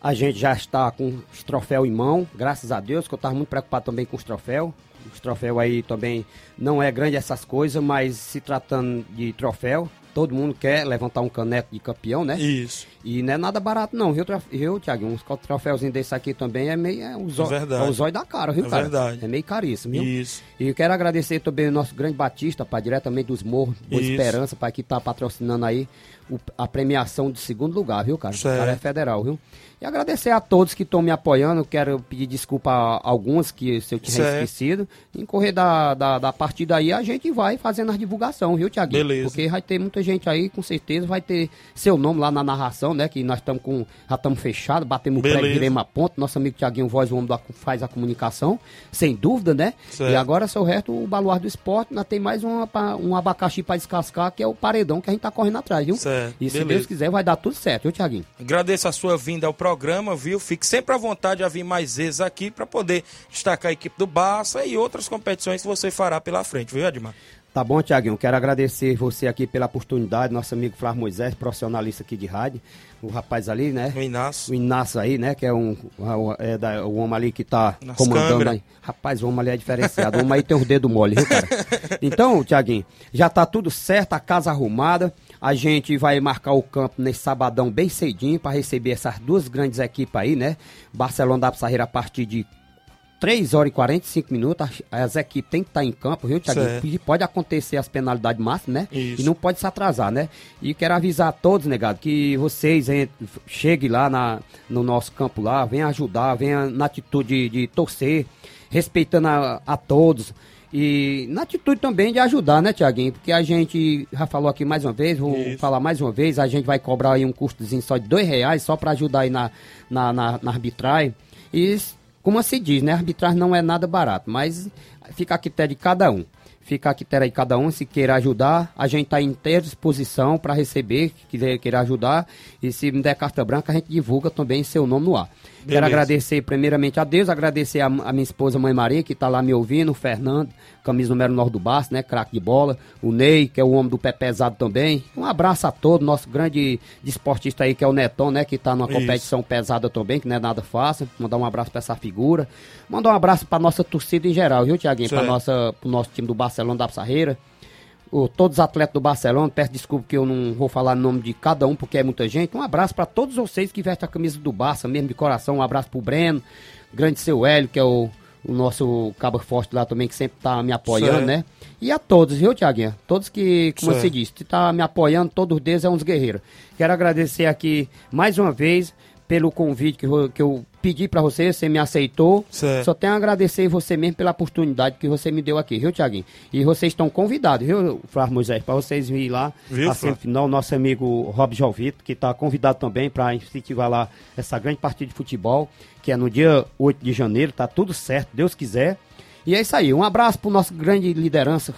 a gente já está com os troféus em mão, graças a Deus, que eu estava muito preocupado também com os troféus. Os troféus aí também não é grande essas coisas, mas se tratando de troféu, todo mundo quer levantar um caneco de campeão, né? Isso. E não é nada barato, não, viu, viu Tiaguinho? Um troféuzinho desse aqui também é meio. É o zóio, verdade. é o zóio da cara, viu, É cara? verdade. É meio caríssimo, viu? Isso. E eu quero agradecer também o nosso grande Batista, pai, diretamente dos Morros, Boa Isso. Esperança, pai, que tá patrocinando aí o- a premiação de segundo lugar, viu, cara? Certo. O cara é federal, viu? E agradecer a todos que estão me apoiando. Quero pedir desculpa a alguns que se eu tiver esquecido. Em correr da, da, da partida aí, a gente vai fazendo a divulgação, viu, Tiaguinho? Beleza. Porque vai ter muita gente aí, com certeza, vai ter seu nome lá na narração, né? Que nós estamos com. Já estamos fechados, batemos o Beleza. pré viremos a ponta. Nosso amigo Tiaguinho Voz, o homem da, faz a comunicação, sem dúvida, né? Certo. E agora, seu resto, o baluar do esporte, nós tem mais uma, um abacaxi para descascar, que é o paredão que a gente tá correndo atrás, viu? Certo. E se Beleza. Deus quiser, vai dar tudo certo, viu, Tiaguinho? Agradeço a sua vinda ao programa, viu? Fique sempre à vontade a vir mais vezes aqui para poder destacar a equipe do Barça e outras competições que você fará pela frente, viu, Edmar? Tá bom, Tiaguinho. Quero agradecer você aqui pela oportunidade, nosso amigo Flávio Moisés, profissionalista aqui de rádio. O rapaz ali, né? O Inácio. O Inácio aí, né? Que é um é da- o homem ali que tá Nas comandando câmeras. aí. Rapaz, o homem ali é diferenciado. O homem aí tem os dedos mole, viu, cara? Então, Tiaguinho, já tá tudo certo, a casa arrumada. A gente vai marcar o campo nesse sabadão bem cedinho para receber essas duas grandes equipes aí, né? Barcelona da Pissarreira a partir de 3 horas e 45 minutos, as, as equipes têm que estar em campo, viu. E pode acontecer as penalidades máximas, né? Isso. E não pode se atrasar, né? E quero avisar a todos, negado, que vocês hein, cheguem lá na, no nosso campo lá, venham ajudar, venham na atitude de, de torcer, respeitando a, a todos. E na atitude também de ajudar, né, Tiaguinho? Porque a gente já falou aqui mais uma vez, vou Isso. falar mais uma vez, a gente vai cobrar aí um custozinho só de dois reais, só para ajudar aí na, na, na, na arbitragem. E, como se diz, né, a arbitragem não é nada barato, mas fica a critério de cada um. Fica a critério de cada um, se queira ajudar, a gente está inteira disposição para receber, quiser queira ajudar, e se me der carta branca, a gente divulga também seu nome no ar. Quero Beleza. agradecer primeiramente a Deus, agradecer a, a minha esposa Mãe Maria, que está lá me ouvindo, o Fernando, camisa número 9 do Baço, né, craque de bola, o Ney, que é o homem do pé pesado também. Um abraço a todos, nosso grande desportista aí, que é o Netão, né, que está numa Isso. competição pesada também, que não é nada fácil. Mandar um abraço para essa figura. Mandar um abraço para nossa torcida em geral, viu, Tiaguinho? Para nossa, pro nosso time do Barcelona da Pissarreira. O, todos os atletas do Barcelona, peço desculpa que eu não vou falar o nome de cada um, porque é muita gente. Um abraço para todos vocês que vestem a camisa do Barça, mesmo de coração. Um abraço pro Breno, grande seu Hélio, que é o, o nosso cabo forte lá também, que sempre tá me apoiando, Certo. né? E a todos, viu, Tiaguinho? Todos que, como Certo. você disse, que tá me apoiando, todos eles é uns guerreiros. Quero agradecer aqui mais uma vez pelo convite que eu, que eu pedi para você, você me aceitou. Certo. Só tenho a agradecer você mesmo pela oportunidade que você me deu aqui, viu, Tiaguinho? E vocês estão convidados, viu, Flávio Moisés, para vocês virem lá Viu, a semifinal. Nosso amigo Rob Jovito, que está convidado também para incentivar lá essa grande partida de futebol, que é no dia 8 de janeiro, tá tudo certo, Deus quiser. E é isso aí, um abraço pro nosso grande liderança,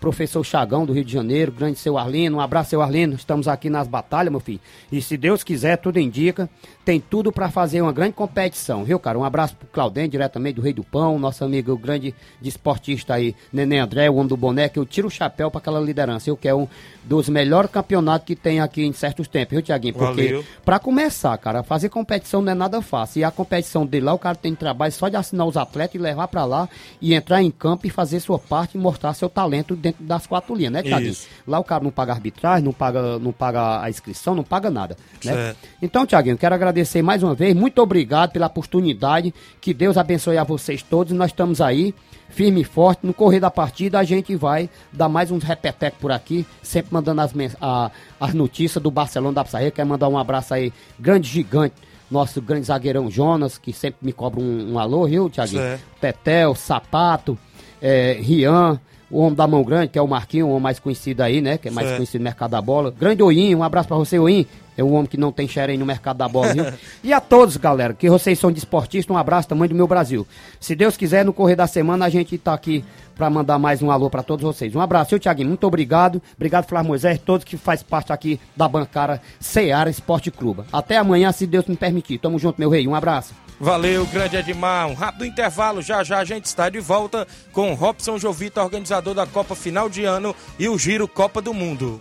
professor Chagão do Rio de Janeiro, grande seu Arlino, um abraço seu Arlino, estamos aqui nas batalhas, meu filho. E se Deus quiser, tudo indica, tem tudo para fazer uma grande competição, viu, cara? Um abraço pro Claudem, diretamente do Rei do Pão, nosso amigo grande de esportista aí, Neném André, o homem do que eu tiro o chapéu para aquela liderança, eu que é um dos melhores campeonatos que tem aqui em certos tempos, viu, Tiaguinho? Porque. Pra começar, cara, fazer competição não é nada fácil. E a competição dele lá, o cara tem trabalho só de assinar os atletas e levar pra lá e entrar em campo e fazer sua parte e mostrar seu talento dentro das quatro linhas, né, Thiaguinho? Isso. Lá o cara não paga arbitragem, não paga, não paga a inscrição, não paga nada, né? Certo. Então, Tiaguinho, quero agradecer mais uma vez, muito obrigado pela oportunidade, que Deus abençoe a vocês todos, nós estamos aí, firme e forte, no correr da partida a gente vai dar mais uns repetecos por aqui, sempre mandando as, a- as notícias do Barcelona da Pissarreira, quero mandar um abraço aí, grande gigante, nosso grande zagueirão Jonas, que sempre me cobra um, um alô, viu, Tiaguinho? Certo. Tetel, Sapato, é, Rian, o homem da mão grande, que é o Marquinho, o homem mais conhecido aí, né? Que é mais conhecido no mercado da bola. Grande Oinho, um abraço pra você, Oinho. É um homem que não tem xerém no mercado da bola, viu? e a todos, galera, que vocês são desportistas, um abraço tamanho do meu Brasil. Se Deus quiser, no correr da semana a gente tá aqui pra mandar mais um alô pra todos vocês. Um abraço, seu Thiaguinho, muito obrigado. Obrigado, Flávio Moisés, todos que faz parte aqui da bancada Seara Esporte Clube. Até amanhã, se Deus me permitir. Tamo junto, meu rei. Um abraço. Valeu, grande Edmar. Um rápido intervalo, já já a gente está de volta com Robson Jovita, organizador da Copa Final de Ano e o Giro Copa do Mundo.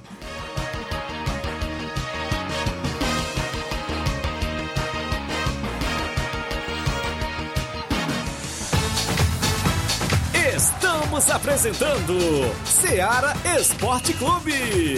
Estamos apresentando Seara Esporte Clube.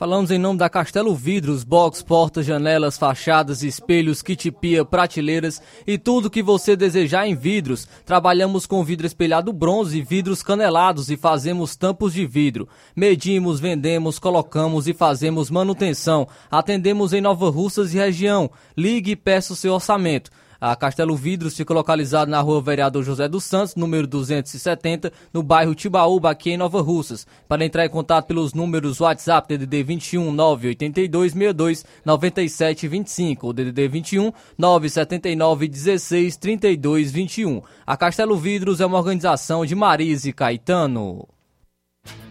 Falamos em nome da Castelo Vidros, box, portas, janelas, fachadas, espelhos, kit pia, prateleiras e tudo que você desejar em vidros. Trabalhamos com vidro espelhado bronze vidros canelados e fazemos tampos de vidro. Medimos, vendemos, colocamos e fazemos manutenção. Atendemos em Nova Russas e região. Ligue e peça o seu orçamento. A Castelo Vidros fica localizado na rua Vereador José dos Santos, número 270, no bairro Tibaúba, aqui em Nova Russas. Para entrar em contato pelos números WhatsApp DDD 21 982 62 97 25 ou DDD 21 979 16 32 21. A Castelo Vidros é uma organização de Marise Caetano.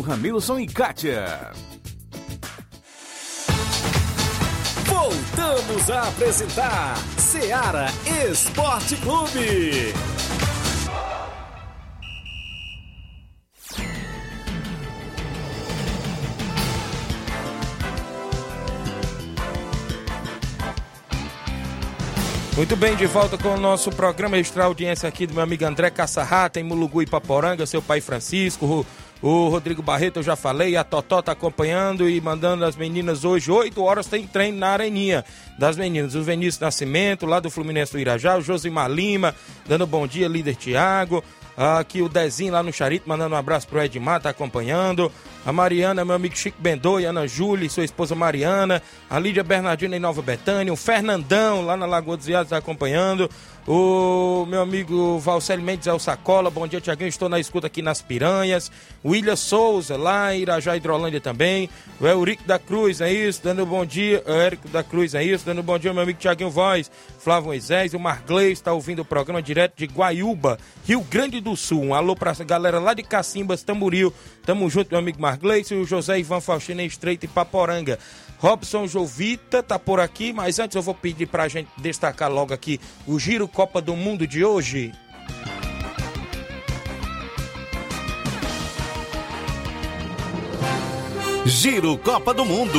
Ramilson e Kátia. Voltamos a apresentar Seara Esporte Clube. Muito bem, de volta com o nosso programa extra audiência aqui do meu amigo André Caçarrata, em Mulugu e Paporanga, seu pai Francisco, o, Rodrigo Barreto, eu já falei, a Totó tá acompanhando e mandando as meninas hoje, 8 horas tem treino na areninha das meninas, o Vinícius Nascimento, lá do Fluminense do Irajá, o Josimar Lima, dando bom dia, líder Tiago, Aqui o Dezinho lá no Charito, mandando um abraço pro Edmar, tá acompanhando. A Mariana, meu amigo Chico Bendoi, Ana Júlia, sua esposa Mariana. A Lídia Bernardina em Nova Betânia. O Fernandão lá na Lagoa dos Viados acompanhando. O meu amigo Valcélio Mendes é o Sacola. Bom dia, Tiaguinho. Estou na escuta aqui nas Piranhas. O William Souza, lá em Irajá, Hidrolândia também. O Eurico da Cruz, é isso. Dando um bom dia. O Érico da Cruz, é isso. Dando um bom dia, meu amigo Tiaguinho Voz. Flávio Moisés. O Margley está ouvindo o programa direto de Guaiúba, Rio Grande do Sul. Um alô pra galera lá de Cacimbas, Tamboril. Tamo junto, meu amigo Margley. E o José Ivan Faustino em Estreito e Paporanga. Robson Jovita tá por aqui, mas antes eu vou pedir pra gente destacar logo aqui o Giro Copa do Mundo de hoje. Giro Copa do Mundo.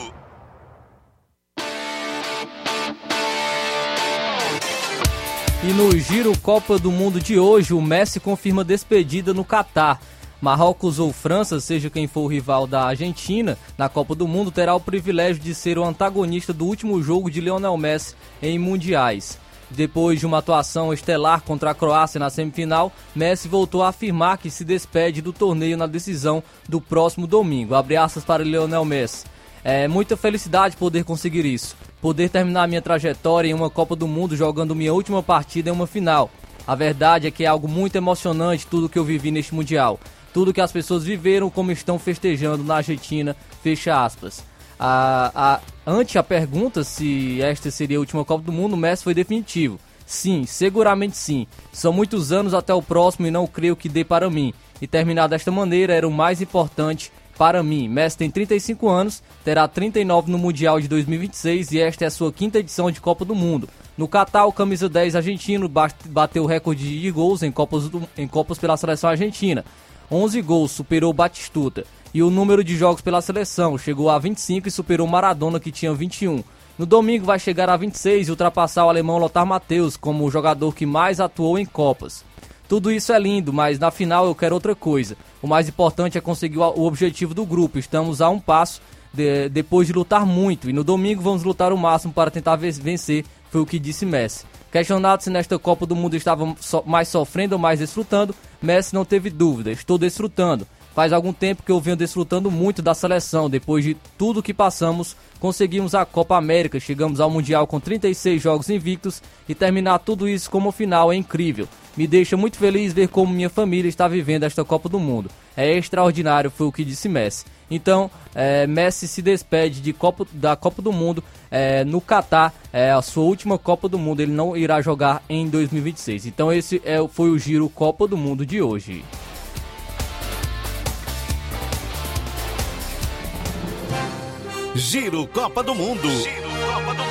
E no Giro Copa do Mundo de hoje, o Messi confirma despedida no Catar. Marrocos ou França, seja quem for o rival da Argentina na Copa do Mundo, terá o privilégio de ser o antagonista do último jogo de Lionel Messi em mundiais. Depois de uma atuação estelar contra a Croácia na semifinal, Messi voltou a afirmar que se despede do torneio na decisão do próximo domingo. Abre aspas para Lionel Messi. É muita felicidade poder conseguir isso. Poder terminar minha trajetória em uma Copa do Mundo jogando minha última partida em uma final. A verdade é que é algo muito emocionante tudo que eu vivi neste Mundial. Tudo que as pessoas viveram como estão festejando na Argentina. Fecha aspas. A, a, ante a pergunta se esta seria a última Copa do Mundo, o Messi foi definitivo. Sim, seguramente sim. São muitos anos até o próximo e não creio que dê para mim. E terminar desta maneira era o mais importante para mim. Messi tem 35 anos, terá 39 no Mundial de 2026 e esta é a sua quinta edição de Copa do Mundo. No Catar, o camisa 10 argentino bateu o recorde de gols em Copas, do, em Copas pela seleção argentina. 11 gols, superou Batistuta. E o número de jogos pela seleção chegou a 25 e superou Maradona, que tinha 21. No domingo vai chegar a 26 e ultrapassar o alemão Lothar Matthäus como o jogador que mais atuou em Copas. Tudo isso é lindo, mas na final eu quero outra coisa. O mais importante é conseguir o objetivo do grupo. Estamos a um passo de, depois de lutar muito e no domingo vamos lutar o máximo para tentar vencer, foi o que disse Messi. Questionado se nesta Copa do Mundo estava so, mais sofrendo ou mais desfrutando, Messi não teve dúvida, estou desfrutando. Faz algum tempo que eu venho desfrutando muito da seleção. Depois de tudo que passamos, conseguimos a Copa América, chegamos ao Mundial com 36 jogos invictos e terminar tudo isso como final é incrível. Me deixa muito feliz ver como minha família está vivendo esta Copa do Mundo. É extraordinário, foi o que disse Messi. Então, é, Messi se despede de Copa, da Copa do Mundo é, no Catar, é a sua última Copa do Mundo. Ele não irá jogar em 2026. Então, esse é, foi o giro Copa do Mundo de hoje. Giro Copa do Mundo. Giro Copa do Mundo.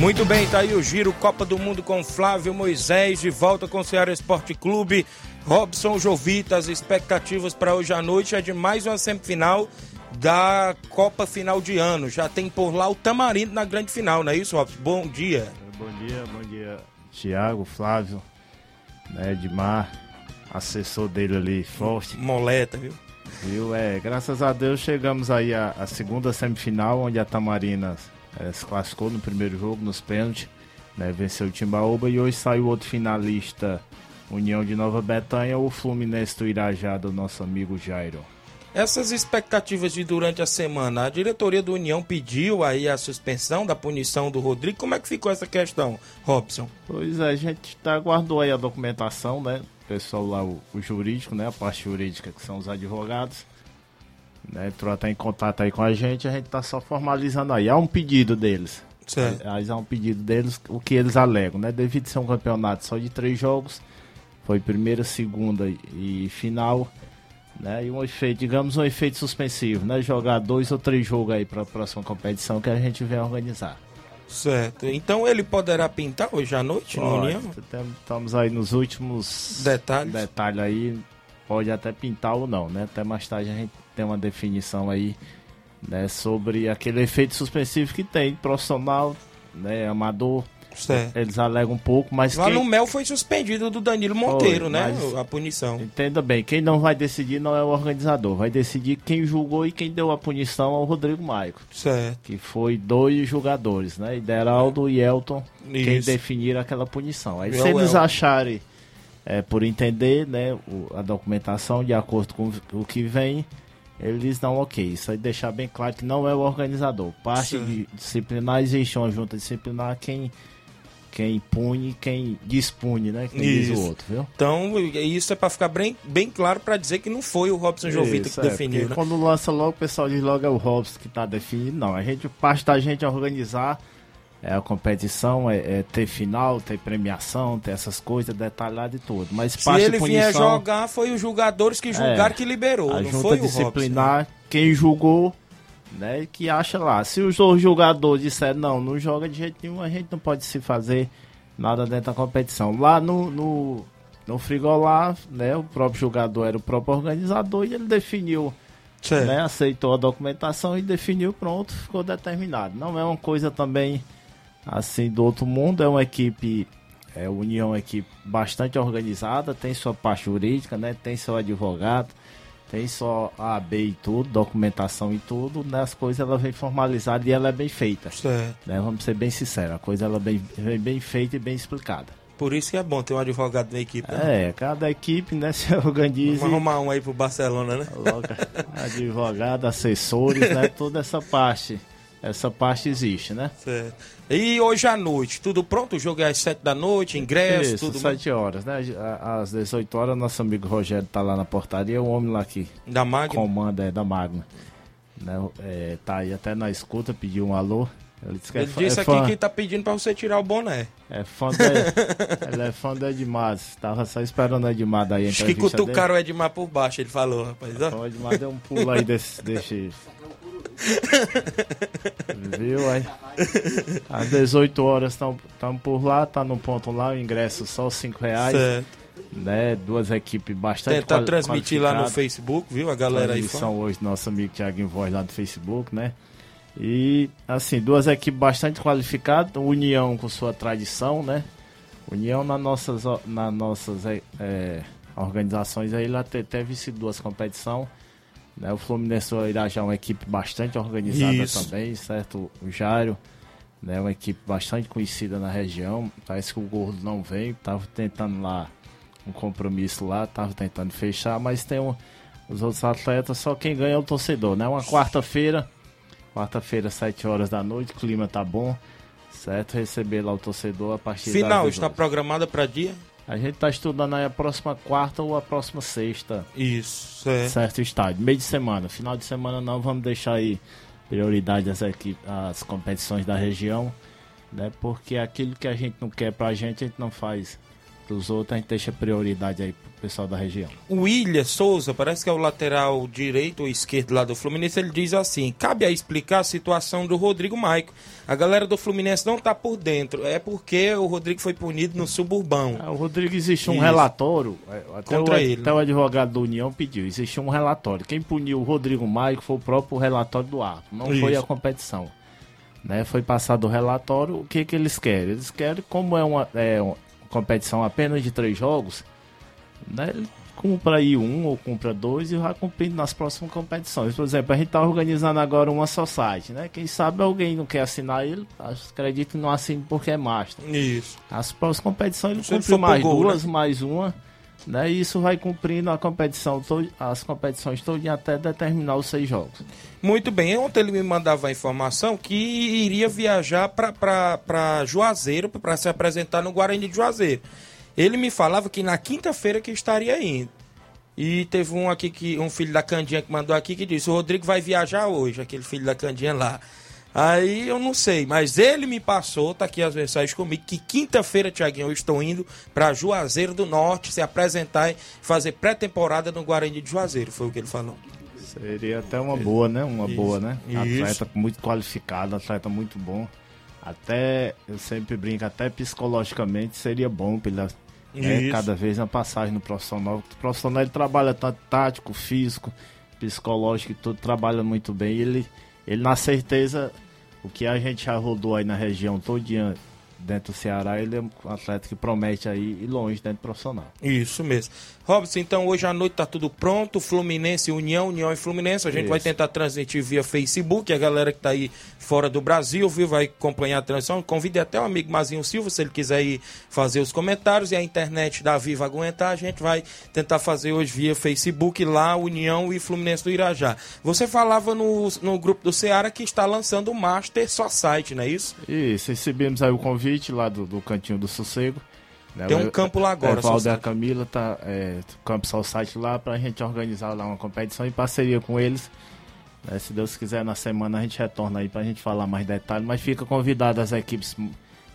Muito bem, tá aí o giro Copa do Mundo com Flávio Moisés, de volta com o Ceará Esporte Clube. Robson Jovita, as expectativas para hoje à noite é de mais uma semifinal da Copa Final de Ano. Já tem por lá o Tamarindo na grande final, não é isso, Robson? Bom dia. Bom dia, bom dia, Tiago, Flávio, né, Edmar, assessor dele ali, forte. Moleta, viu? Viu? É, graças a Deus chegamos aí à, à segunda semifinal, onde a Tamarinas é, se classificou no primeiro jogo, nos pênaltis, né, venceu o Timbaúba e hoje saiu outro finalista, União de Nova Betânia, o Fluminense do Irajá, do nosso amigo Jairo. Essas expectativas de durante a semana, a diretoria do União pediu aí a suspensão da punição do Rodrigo. Como é que ficou essa questão, Robson? Pois é, a gente tá, aguardou aí a documentação, né? O pessoal lá, o, o jurídico, né? A parte jurídica, que são os advogados, né? Entrou até em contato aí com a gente, a gente tá só formalizando aí. Há um pedido deles. Certo. Aliás, há um pedido deles, o que eles alegam, né? Devido ser um campeonato só de três jogos, foi primeira, segunda e final né? E um efeito, digamos, um efeito suspensivo, né? Jogar dois ou três jogos aí para a próxima competição que a gente vem organizar. Certo. Então ele poderá pintar hoje à noite Pode, no União? Estamos aí nos últimos Detalhes. detalhes aí. Pode até pintar ou não, né? Até mais tarde a gente tem uma definição aí, né? Sobre aquele efeito suspensivo que tem, profissional, né? Amador. Certo. Eles alegam um pouco, mas Lá quem... no Mel foi suspendido do Danilo Monteiro, Foi, né? A punição. Entenda bem, quem não vai decidir não é o organizador, vai decidir quem julgou e quem deu a punição ao Rodrigo Maico. Certo. Que foi dois jogadores, né? Ideraldo e Elton, quem Isso. definiram aquela punição. Aí E se eles acharem, é, por entender, né, o- a documentação de acordo com o que vem, eles dão ok. Isso aí deixar bem claro que não é o organizador. Parte Sim. de disciplinar existe uma junta disciplinar quem quem pune, quem dispune, né? Quem diz Isso. o outro, viu? Então, isso é pra ficar bem, bem claro pra dizer que não foi o Robson Jovita Isso, que é, definiu, né? Quando lança logo, o pessoal diz logo é o Robson que tá definido. Não, a gente, parte da gente é organizar é, a competição, é, é ter final, ter premiação, ter essas coisas detalhadas e tudo. Mas Se ele vier punição, jogar, foi os jogadores que julgaram É, que liberou, a não junta foi o disciplinar, quem julgou, né, que acha lá. Se os dois jogadores disserem não, não joga de jeito nenhum, a gente não pode se fazer nada dentro da competição. Lá no, no, no Frigolá, né, o próprio jogador era o próprio organizador e ele definiu, né, aceitou a documentação e definiu, pronto, ficou determinado. Não é uma coisa também assim do outro mundo, é uma equipe é, União é uma equipe bastante organizada, tem sua parte jurídica, né? Tem seu advogado, tem só a AB e tudo, documentação e tudo, né? As coisas ela vem formalizada e ela é bem feita. Certo. Né? Vamos ser bem sinceros, a coisa ela vem, vem bem feita e bem explicada. Por isso que é bom ter um advogado na equipe. né? É, cada equipe, né, se organiza. Vamos arrumar um aí pro Barcelona, né? Advogado, assessores, né? Toda essa parte. Essa parte existe, né? Certo. E hoje à noite, tudo pronto? O jogo é às 7 da noite, ingresso, Isso, tudo 7 horas, né? Às 18 horas, nosso amigo Rogério tá lá na portaria, o homem lá que Da Magna? comanda é da Magna. Né? É, tá aí até na escuta, pediu um alô. Ele disse que é Ele disse é aqui fã, que tá pedindo pra você tirar o boné. é fã do, ele é fã do Edmar. Tava só esperando o Edmar daí. Acho que cutucaram o Edmar por baixo, ele falou, rapaz. ó. dele. O Edmar deu um pulo aí desse. desse... Viu aí? Às 18 horas estamos por lá, tá no ponto lá, o ingresso só 5 reais. Certo. Né? Duas equipes bastante Tentar transmitir lá no. Facebook, viu? A galera aí fã. hoje nosso amigo Thiago Voz lá do Facebook, né? E assim, duas equipes bastante qualificadas, União com sua tradição, né? União nas nossas, nas nossas é, é, organizações aí, lá te- teve sido duas competições. Né? O Fluminense irá já é uma equipe bastante organizada Isso. também, certo? O Jairo, né? Uma equipe bastante conhecida na região. Parece que o Gordo não veio, tava tentando lá um compromisso lá, tava tentando fechar, mas tem um, os outros atletas, só quem ganha é o torcedor, né? Uma quarta-feira, quarta-feira, 7 horas da noite, o clima tá bom, certo? Receber lá o torcedor a partir Final está 18. programada pra dia? A gente tá estudando aí a próxima quarta ou a próxima sexta. Isso, certo. Certo estádio. Meio de semana. Final de semana não, vamos deixar aí prioridade às, equipes, às competições da região, né? Porque aquilo que a gente não quer pra gente, a gente não faz pros outros, a gente deixa prioridade aí pro pessoal da região. O William Souza, parece que é o lateral direito ou esquerdo lá do Fluminense, ele diz assim: cabe a explicar a situação do Rodrigo Maico. A galera do Fluminense não tá por dentro. É porque o Rodrigo foi punido no suburbão. Ah, o Rodrigo existe um Isso. relatório, é, até, Contra o, ele, até o advogado da União pediu, existe um relatório. Quem puniu o Rodrigo Maico foi o próprio relatório do árbitro, não foi Isso. a competição. Né? Foi passado o relatório, o que, que eles querem? Eles querem, como é uma, é uma competição apenas de três jogos, né? Ele cumpra aí um ou cumpra dois e vai cumprindo nas próximas competições. Por exemplo, a gente está organizando agora uma society, né? Quem sabe alguém não quer assinar ele, acredito que não assine porque é master. Isso. As próximas competições ele cumpre mais gol, duas, né? mais uma, Né? E isso vai cumprindo a competição, as competições todas até determinar os seis jogos. Muito bem. Ontem ele me mandava a informação que iria viajar para Juazeiro para se apresentar no Guarani de Juazeiro. Ele me falava que na quinta-feira que estaria indo. E teve um aqui que um filho da Candinha que mandou aqui que disse: "O Rodrigo vai viajar hoje, aquele filho da Candinha lá". Aí eu não sei, mas ele me passou, tá aqui as mensagens comigo, que quinta-feira, Tiaguinho, eu estou indo para Juazeiro do Norte se apresentar e fazer pré-temporada no Guarani de Juazeiro, foi o que ele falou. Seria até uma boa, né? Uma Isso, boa, né? isso. Atleta muito qualificado, atleta muito bom. Até, eu sempre brinco, até psicologicamente seria bom pra ele é, Isso. cada vez uma passagem no profissional. O profissional ele trabalha tanto tático, físico, psicológico e tudo, trabalha muito bem. Ele, ele na certeza, o que a gente já rodou aí na região todinha dentro do Ceará, ele é um atleta que promete aí ir longe dentro do profissional. Isso mesmo. Robson, então hoje à noite tá tudo pronto. Fluminense, União, União e Fluminense. A gente Isso. vai tentar transmitir via Facebook. A galera que tá aí fora do Brasil, viu, vai acompanhar a transmissão. Convidei até o amigo Mazinho Silva, se ele quiser ir fazer os comentários. E a internet da Viva aguentar, a gente vai tentar fazer hoje via Facebook lá, União e Fluminense do Irajá. Você falava no, no grupo do Ceará que está lançando o Master Society, não é isso? Isso, recebemos aí o convite lá do, do Cantinho do Sossego. Né? Tem um O- campo lá agora, O Valder Society. Camila tá, é, o Campo Society lá pra gente organizar lá uma competição em parceria com eles. né? Se Deus quiser, na semana a gente retorna aí pra gente falar mais detalhes. Mas fica convidado as equipes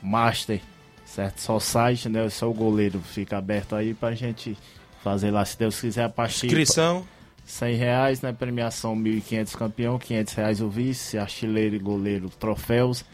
Master, certo? Society, né? Eu sou o goleiro, fica aberto aí pra gente fazer lá, se Deus quiser, a partir... Inscrição? 100 reais, né? Premiação 1.500 campeão, 500 reais o vice, artilheiro e goleiro, troféus.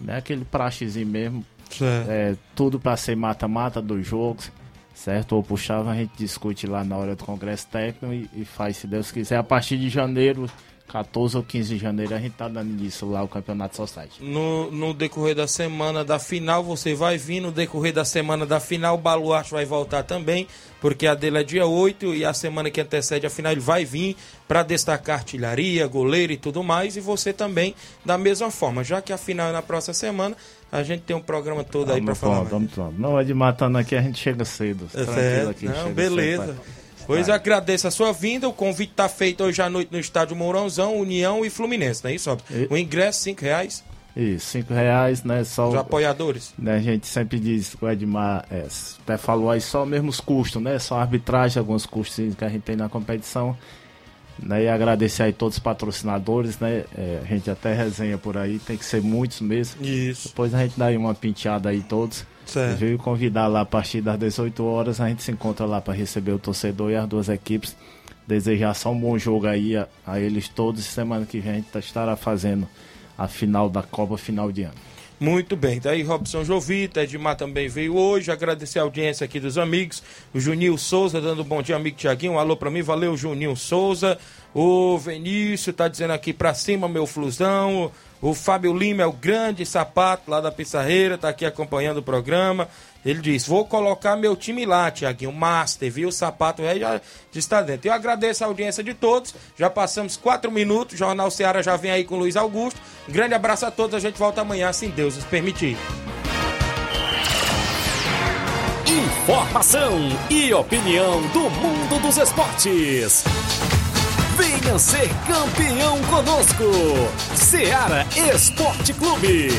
Né? Aquele praxezinho mesmo. Certo. É, tudo para ser mata-mata dos jogos, certo? Ou puxava, a gente discute lá na hora do congresso técnico e, e faz, se Deus quiser, a partir de janeiro, 14 ou 15 de janeiro, a gente tá dando início lá o Campeonato Society. No, no decorrer da semana da final, você vai vir. No decorrer da semana da final, o Baluarte vai voltar também, porque a dele é dia 8 e a semana que antecede a final ele vai vir para destacar artilharia, goleiro e tudo mais. E você também, da mesma forma. Já que a final é na próxima semana, a gente tem um programa todo aí para falar. pronto, pronto. Não é de matando aqui, a gente chega cedo. É certo. aqui. Não, beleza. cedo. Pois eu agradeço a sua vinda. O convite está feito hoje à noite no estádio Mourãozão, União e Fluminense, não é isso? Robson? O ingresso, cinco reais. Isso, cinco reais, né? Só Os apoiadores. Né, a gente sempre diz que o Edmar é, até falou aí só mesmo os custos, né? Só a arbitragem, alguns custos que a gente tem na competição. Né, e agradecer aí todos os patrocinadores, né? É, a gente até resenha por aí, tem que ser muitos mesmo. Isso. Depois a gente dá aí uma penteada aí todos. Certo. Veio convidar lá a partir das 18 horas, a gente se encontra lá para receber o torcedor e as duas equipes. Desejar só um bom jogo aí a, a eles todos. Semana que vem a gente estará fazendo a final da Copa final de ano. Muito bem, daí Robson Jovita, Edmar também veio hoje, agradecer a audiência aqui dos amigos, o Juninho Souza dando um bom dia, amigo Tiaguinho, um alô pra mim, valeu Juninho Souza, o Vinícius tá dizendo aqui pra cima, meu flusão, o Fábio Lima é o grande sapato lá da Pissarreira, tá aqui acompanhando o programa, ele diz, vou colocar meu time lá, Tiaguinho, Master, viu, o sapato aí já está dentro. Eu agradeço a audiência de todos, já passamos quatro minutos, o Jornal Ceará já vem aí com o Luiz Augusto, grande abraço a todos, a gente volta amanhã, se Deus nos permitir. Informação e opinião do mundo dos esportes. Venha ser campeão conosco. Seara Esporte Clube.